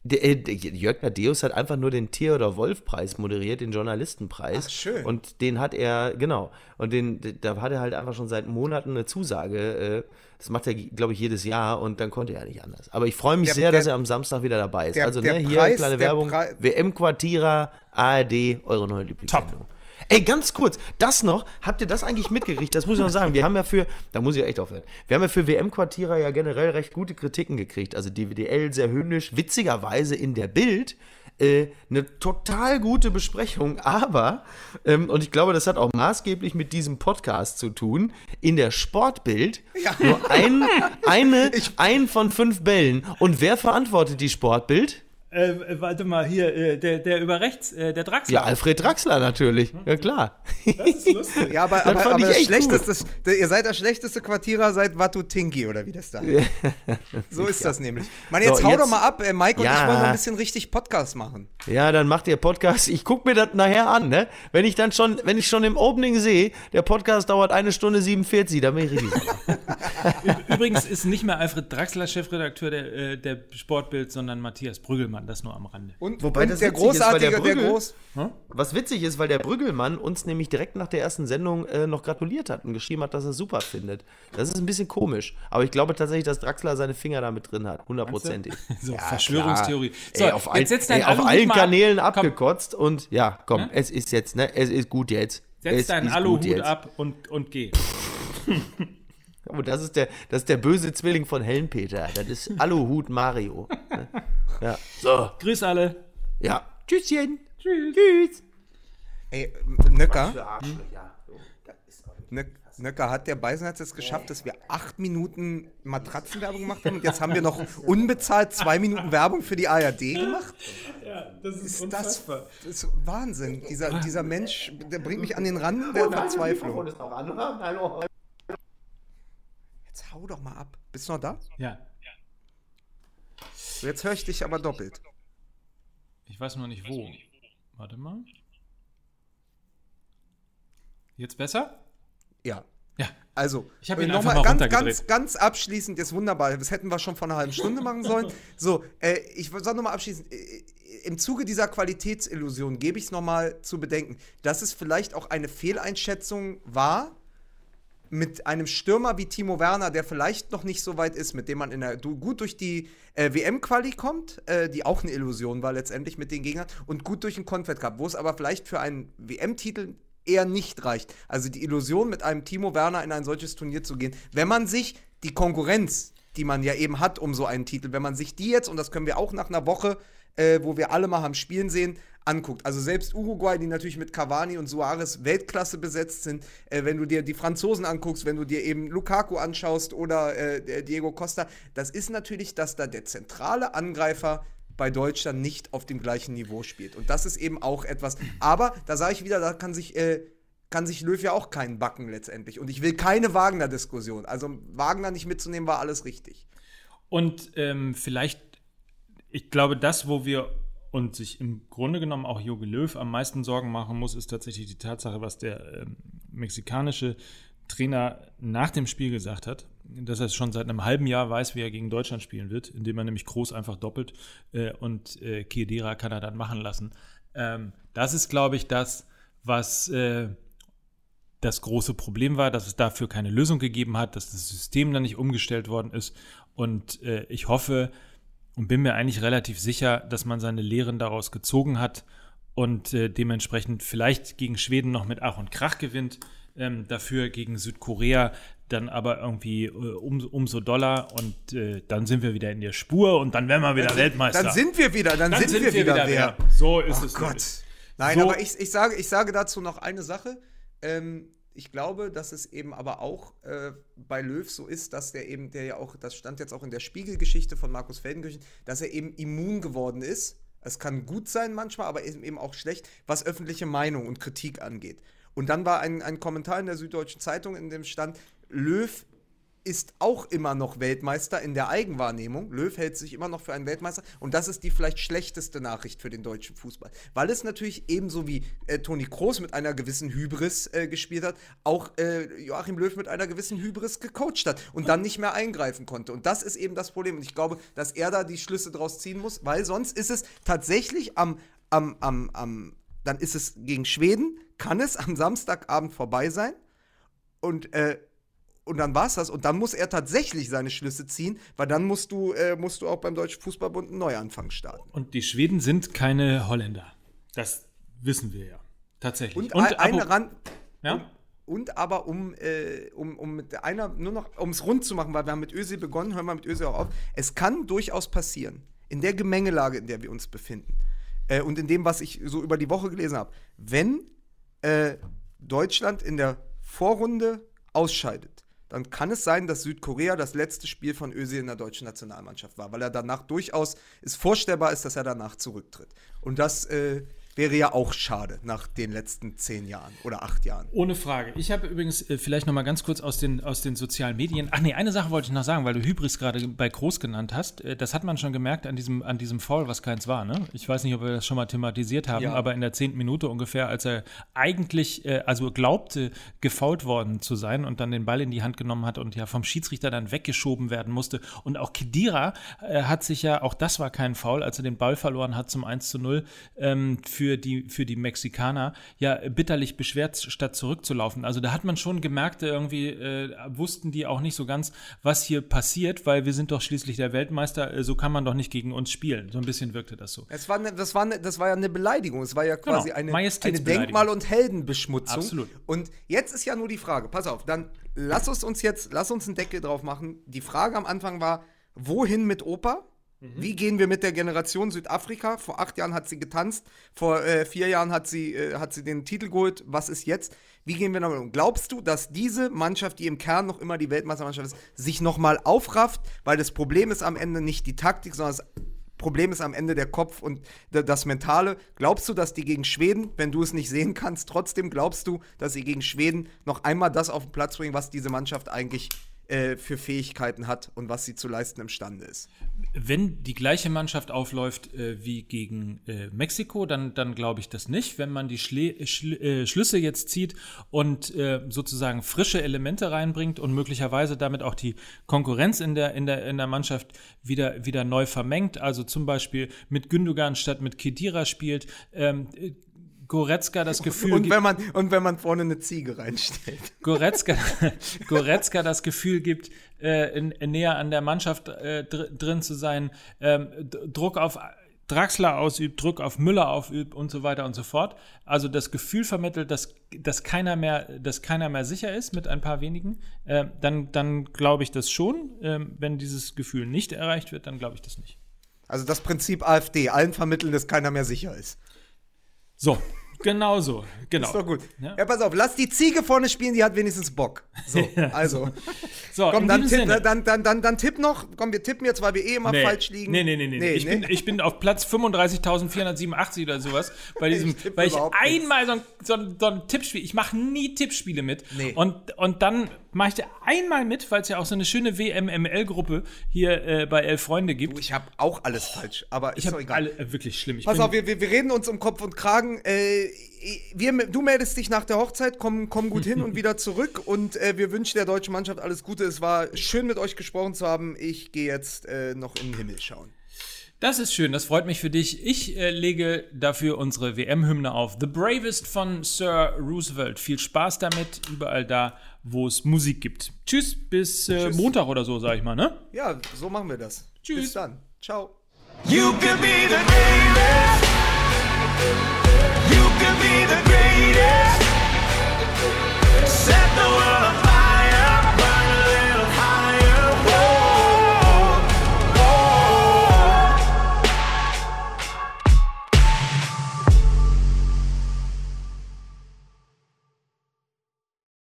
Der, äh, Jörg Thaddeus hat einfach nur den Tier- oder Wolf-Preis moderiert, den Journalistenpreis. Ach, schön. Und den hat er, genau, und den, da hat er halt einfach schon seit Monaten eine Zusage. Äh, das macht er, glaube ich, jedes Jahr und dann konnte er nicht anders. Aber ich freue mich Der- sehr, der- dass er am Samstag wieder dabei ist. der- also, ne, hier Preis- kleine Werbung. Prei- WM Quartira, ARD, eure neue Lieblingssendung. Ey, ganz kurz, das noch, habt ihr das eigentlich mitgekriegt? Das muss ich noch sagen. Wir haben ja für, da muss ich echt aufhören. Wir haben ja für WM-Quartierer ja generell recht gute Kritiken gekriegt. Also DWDL sehr höhnisch, witzigerweise in der Bild äh, eine total gute Besprechung, aber, ähm, und ich glaube, das hat auch maßgeblich mit diesem Podcast zu tun, in der Sportbild nur ein, eine, ein von fünf Bällen. Und wer verantwortet die Sportbild? Äh, äh, warte mal, hier, äh, der, der über rechts, äh, der Draxler. Ja, Alfred Draxler natürlich. Ja, klar. das ist lustig. Ja, aber, Das aber, aber das echt schlechteste, der, ihr seid der schlechteste Quartierer seit Watutinki oder wie das da heißt. [LAUGHS] So ist das nämlich. Mann, jetzt So, hau jetzt- doch mal ab. Äh, Mike und Ja. ich wollen noch ein bisschen richtig Podcast machen. Ja, dann macht ihr Podcast. Ich gucke mir das nachher an, ne? Wenn ich dann schon, wenn ich schon im Opening sehe, der Podcast dauert eine Stunde 47, dann bin ich richtig. [LAUGHS] Übrigens ist nicht mehr Alfred Draxler Chefredakteur der, äh, der Sportbild, sondern Matthias Brüggelmann, das nur am Rande. Und, Wobei und das der witzig ist, weil der großartige, der, Brügel- groß. Was witzig ist, weil der Brüggelmann uns nämlich direkt nach der ersten Sendung äh, noch gratuliert hat und geschrieben hat, dass er es super findet. Das ist ein bisschen komisch. Aber ich glaube tatsächlich, dass Draxler seine Finger da mit drin hat. Hundertprozentig. [LAUGHS] So, Ja, Verschwörungstheorie. Klar. ey, auf, all, jetzt setz deinen ey, auf allen ab. Kanälen Komm, abgekotzt und ja, komm, Ne? es ist jetzt, ne? Es ist gut jetzt. Setz es deinen Aluhut ab und, und geh. [LAUGHS] Und das ist der, das ist der böse Zwilling von Helmpeter. Das ist Aluhut Mario. [LAUGHS] Ja. So, Grüß alle. ja. Tschüsschen. Tschüss. Tschüss. Ey, Nöcker, Nö- Nöcker, hat der Beisenherz jetzt geschafft, dass wir acht Minuten Matratzenwerbung gemacht haben und jetzt haben wir noch unbezahlt zwei Minuten Werbung für die ARD gemacht? Ja, das ist, Ist das, das ist Wahnsinn. Dieser, dieser Mensch, der bringt mich an den Rand der Verzweiflung. Jetzt hau doch mal ab. Bist du noch da? Ja, jetzt höre ich dich aber doppelt. ich weiß noch nicht wo. Warte mal. Jetzt besser? Ja. Ja. Also, Ich hab äh, ihn noch einfach mal mal ganz, ganz, ganz abschließend, jetzt wunderbar, das hätten wir schon vor einer halben Stunde machen sollen. [LAUGHS] So, äh, ich sage nochmal abschließend, äh, im Zuge dieser Qualitätsillusion gebe ich es nochmal zu bedenken, dass es vielleicht auch eine Fehleinschätzung war, mit einem Stürmer wie Timo Werner, der vielleicht noch nicht so weit ist, mit dem man in der, gut durch die äh, WM-Quali kommt, äh, die auch eine Illusion war letztendlich mit den Gegnern, und gut durch den Confed Cup, wo es aber vielleicht für einen WM-Titel eher nicht reicht. Also die Illusion, mit einem Timo Werner in ein solches Turnier zu gehen, wenn man sich die Konkurrenz, die man ja eben hat um so einen Titel, wenn man sich die jetzt, und das können wir auch nach einer Woche, äh, wo wir alle mal haben spielen sehen, anguckt. Also selbst Uruguay, die natürlich mit Cavani und Suarez Weltklasse besetzt sind, äh, wenn du dir die Franzosen anguckst, wenn du dir eben Lukaku anschaust oder äh, der Diego Costa, das ist natürlich, dass da der zentrale Angreifer bei Deutschland nicht auf dem gleichen Niveau spielt. Und das ist eben auch etwas. Aber da sage ich wieder, da kann sich, äh, kann sich Löw ja auch keinen backen letztendlich. Und ich will keine Wagner-Diskussion. Also Wagner nicht mitzunehmen, war alles richtig. Und ähm, vielleicht, ich glaube, das, wo wir und sich im Grunde genommen auch Jogi Löw am meisten Sorgen machen muss, ist tatsächlich die Tatsache, was der ähm, mexikanische Trainer nach dem Spiel gesagt hat, dass er schon seit einem halben Jahr weiß, wie er gegen Deutschland spielen wird, indem er nämlich Groß einfach doppelt äh, und äh, Kiedera kann er dann machen lassen. Ähm, das ist, glaube ich, das, was äh, das große Problem war, dass es dafür keine Lösung gegeben hat, dass das System dann nicht umgestellt worden ist. Und äh, ich hoffe und bin mir eigentlich relativ sicher, dass man seine Lehren daraus gezogen hat und äh, dementsprechend vielleicht gegen Schweden noch mit Ach und Krach gewinnt, ähm, dafür gegen Südkorea dann aber irgendwie äh, um, umso doller und äh, dann sind wir wieder in der Spur und dann werden wir wieder Weltmeister. Dann sind wir wieder, dann, sind, wir, wieder, wer. So ist Oh es. Gott. nämlich. Nein, So- aber ich, ich, sage, ich sage dazu noch eine Sache. Ähm, ich glaube, dass es eben aber auch äh, bei Löw so ist, dass der eben, der ja auch, das stand jetzt auch in der Spiegelgeschichte von Markus Feldenkirchen, dass er eben immun geworden ist. Es kann gut sein manchmal, aber eben auch schlecht, was öffentliche Meinung und Kritik angeht. Und dann war ein, ein Kommentar in der Süddeutschen Zeitung, in dem stand, Löw ist auch immer noch Weltmeister in der Eigenwahrnehmung. Löw hält sich immer noch für einen Weltmeister und das ist die vielleicht schlechteste Nachricht für den deutschen Fußball. Weil es natürlich ebenso wie äh, Toni Kroos mit einer gewissen Hybris äh, gespielt hat, auch äh, Joachim Löw mit einer gewissen Hybris gecoacht hat und dann nicht mehr eingreifen konnte. Und das ist eben das Problem. Und ich glaube, dass er da die Schlüsse draus ziehen muss, weil sonst ist es tatsächlich am, am, am, am dann ist es gegen Schweden, kann es am Samstagabend vorbei sein und äh, und dann war es das. Und dann muss er tatsächlich seine Schlüsse ziehen, weil dann musst du, äh, musst du auch beim Deutschen Fußballbund einen Neuanfang starten. Und die Schweden sind keine Holländer. Das wissen wir ja. Tatsächlich. Und, Und ein- eine Rand. Ja? Und aber um, äh, um, um mit einer, nur noch, um es rund zu machen, weil wir haben mit Öse begonnen, hören wir mit Öse auch auf. Es kann durchaus passieren, in der Gemengelage, in der wir uns befinden, äh, und in dem, was ich so über die Woche gelesen habe, wenn äh, Deutschland in der Vorrunde ausscheidet, dann kann es sein, dass Südkorea das letzte Spiel von Özil in der deutschen Nationalmannschaft war, weil er danach durchaus es vorstellbar ist, dass er danach zurücktritt. Und das äh, wäre ja auch schade nach den letzten zehn Jahren oder acht Jahren. Ohne Frage. Ich habe übrigens äh, vielleicht noch mal ganz kurz aus den, aus den sozialen Medien. Ach nee, eine Sache wollte ich noch sagen, weil du Hybris gerade bei Groß genannt hast. Äh, das hat man schon gemerkt an diesem, an diesem Foul, was keins war. Ne? Ich weiß nicht, ob wir das schon mal thematisiert haben, Ja. aber in der zehnten Minute ungefähr, als er eigentlich, äh, also glaubte, gefault worden zu sein und dann den Ball in die Hand genommen hat und ja vom Schiedsrichter dann weggeschoben werden musste. Und auch Kedira äh, hat sich ja, auch das war kein Foul, als er den Ball verloren hat zum 1 zu 0 ähm, für, die, für die Mexikaner, ja bitterlich beschwert, statt zurückzulaufen. Also da hat man schon gemerkt, irgendwie äh, wussten die auch nicht so ganz, was hier passiert, weil wir sind doch schließlich der Weltmeister, äh, so kann man doch nicht gegen uns spielen. So ein bisschen wirkte das so. Es war ne, das, war ne, das war ja eine Beleidigung. Es war ja quasi Genau, eine, eine. Denkmal- und Heldenbeschmutzung. Absolut. Und jetzt ist ja nur die Frage, pass auf, dann lass uns uns jetzt, lass uns einen Deckel drauf machen. Die Frage am Anfang war, wohin mit Opa? Mhm. Wie gehen wir mit der Generation Südafrika? Vor acht Jahren hat sie getanzt, vor äh, vier Jahren hat sie, äh, hat sie den Titel geholt. Was ist jetzt? Wie gehen wir damit um? Glaubst du, dass diese Mannschaft, die im Kern noch immer die Weltmeistermannschaft ist, sich nochmal aufrafft? Weil das Problem ist am Ende nicht die Taktik, sondern das Problem ist am Ende der Kopf und das Mentale. Glaubst du, dass die gegen Schweden, wenn du es nicht sehen kannst, trotzdem glaubst du, dass sie gegen Schweden noch einmal das auf den Platz bringen, was diese Mannschaft eigentlich äh, für Fähigkeiten hat und was sie zu leisten imstande ist? Wenn die gleiche Mannschaft aufläuft äh, wie gegen äh, Mexiko, dann, dann glaube ich das nicht. Wenn man die Schle Schl äh, Schlüsse jetzt zieht und äh, sozusagen frische Elemente reinbringt und möglicherweise damit auch die Konkurrenz in der, in der, in der Mannschaft wieder, wieder neu vermengt, also zum Beispiel mit Gündogan statt mit Kedira spielt, ähm, äh, Goretzka das Gefühl Und gibt, wenn, man, und wenn man vorne eine Ziege reinstellt. Goretzka, [LAUGHS] Goretzka das Gefühl gibt, äh, in, näher an der Mannschaft äh, dr drin zu sein, ähm, Druck auf Draxler ausübt, Druck auf Müller aufübt und so weiter und so fort. Also das Gefühl vermittelt, dass, dass, keiner, mehr, dass keiner mehr sicher ist mit ein paar wenigen. Äh, dann dann glaube ich das schon. Ähm, wenn dieses Gefühl nicht erreicht wird, dann glaube ich das nicht. Also das Prinzip AfD, allen vermitteln, dass keiner mehr sicher ist. So, genau so. Genau. Ist doch gut. Ja. Ja, pass auf, lass die Ziege vorne spielen, die hat wenigstens Bock. So, [LAUGHS] also. So, Komm, dann tipp, dann, dann, dann, dann tipp noch. Komm, wir tippen jetzt, weil wir eh immer falsch liegen. Nee, nee, nee, nee. ich, Bin, ich bin auf Platz 35.487 oder sowas bei [LAUGHS] diesem, Ich weil ich einmal so ein, so ein, so ein Tippspiel, ich mache nie Tippspiele mit. Nee. Und, und dann mache ich da einmal mit, weil es ja auch so eine schöne WMML-Gruppe hier äh, bei Elf Freunde gibt. ich habe auch alles falsch, aber ist ich doch habe egal. alle, äh, wirklich schlimm. Ich Pass auf, wir, wir, wir reden uns um Kopf und Kragen. Äh, wir, du meldest dich nach der Hochzeit, komm, komm gut hin und [LAUGHS] wieder zurück. Und äh, wir wünschen der deutschen Mannschaft alles Gute. Es war schön, mit euch gesprochen zu haben. Ich gehe jetzt äh, noch in den Himmel schauen. Das ist schön, das freut mich für dich. Ich äh, lege dafür unsere WM-Hymne auf. The Bravest von Sir Roosevelt. Viel Spaß damit, überall da, wo es Musik gibt. Tschüss, bis äh, Tschüss. Montag oder so, sag ich mal, ne? Ja, so machen wir das. Tschüss. Bis dann. Ciao. You could be the greatest. You could be the greatest. Set the world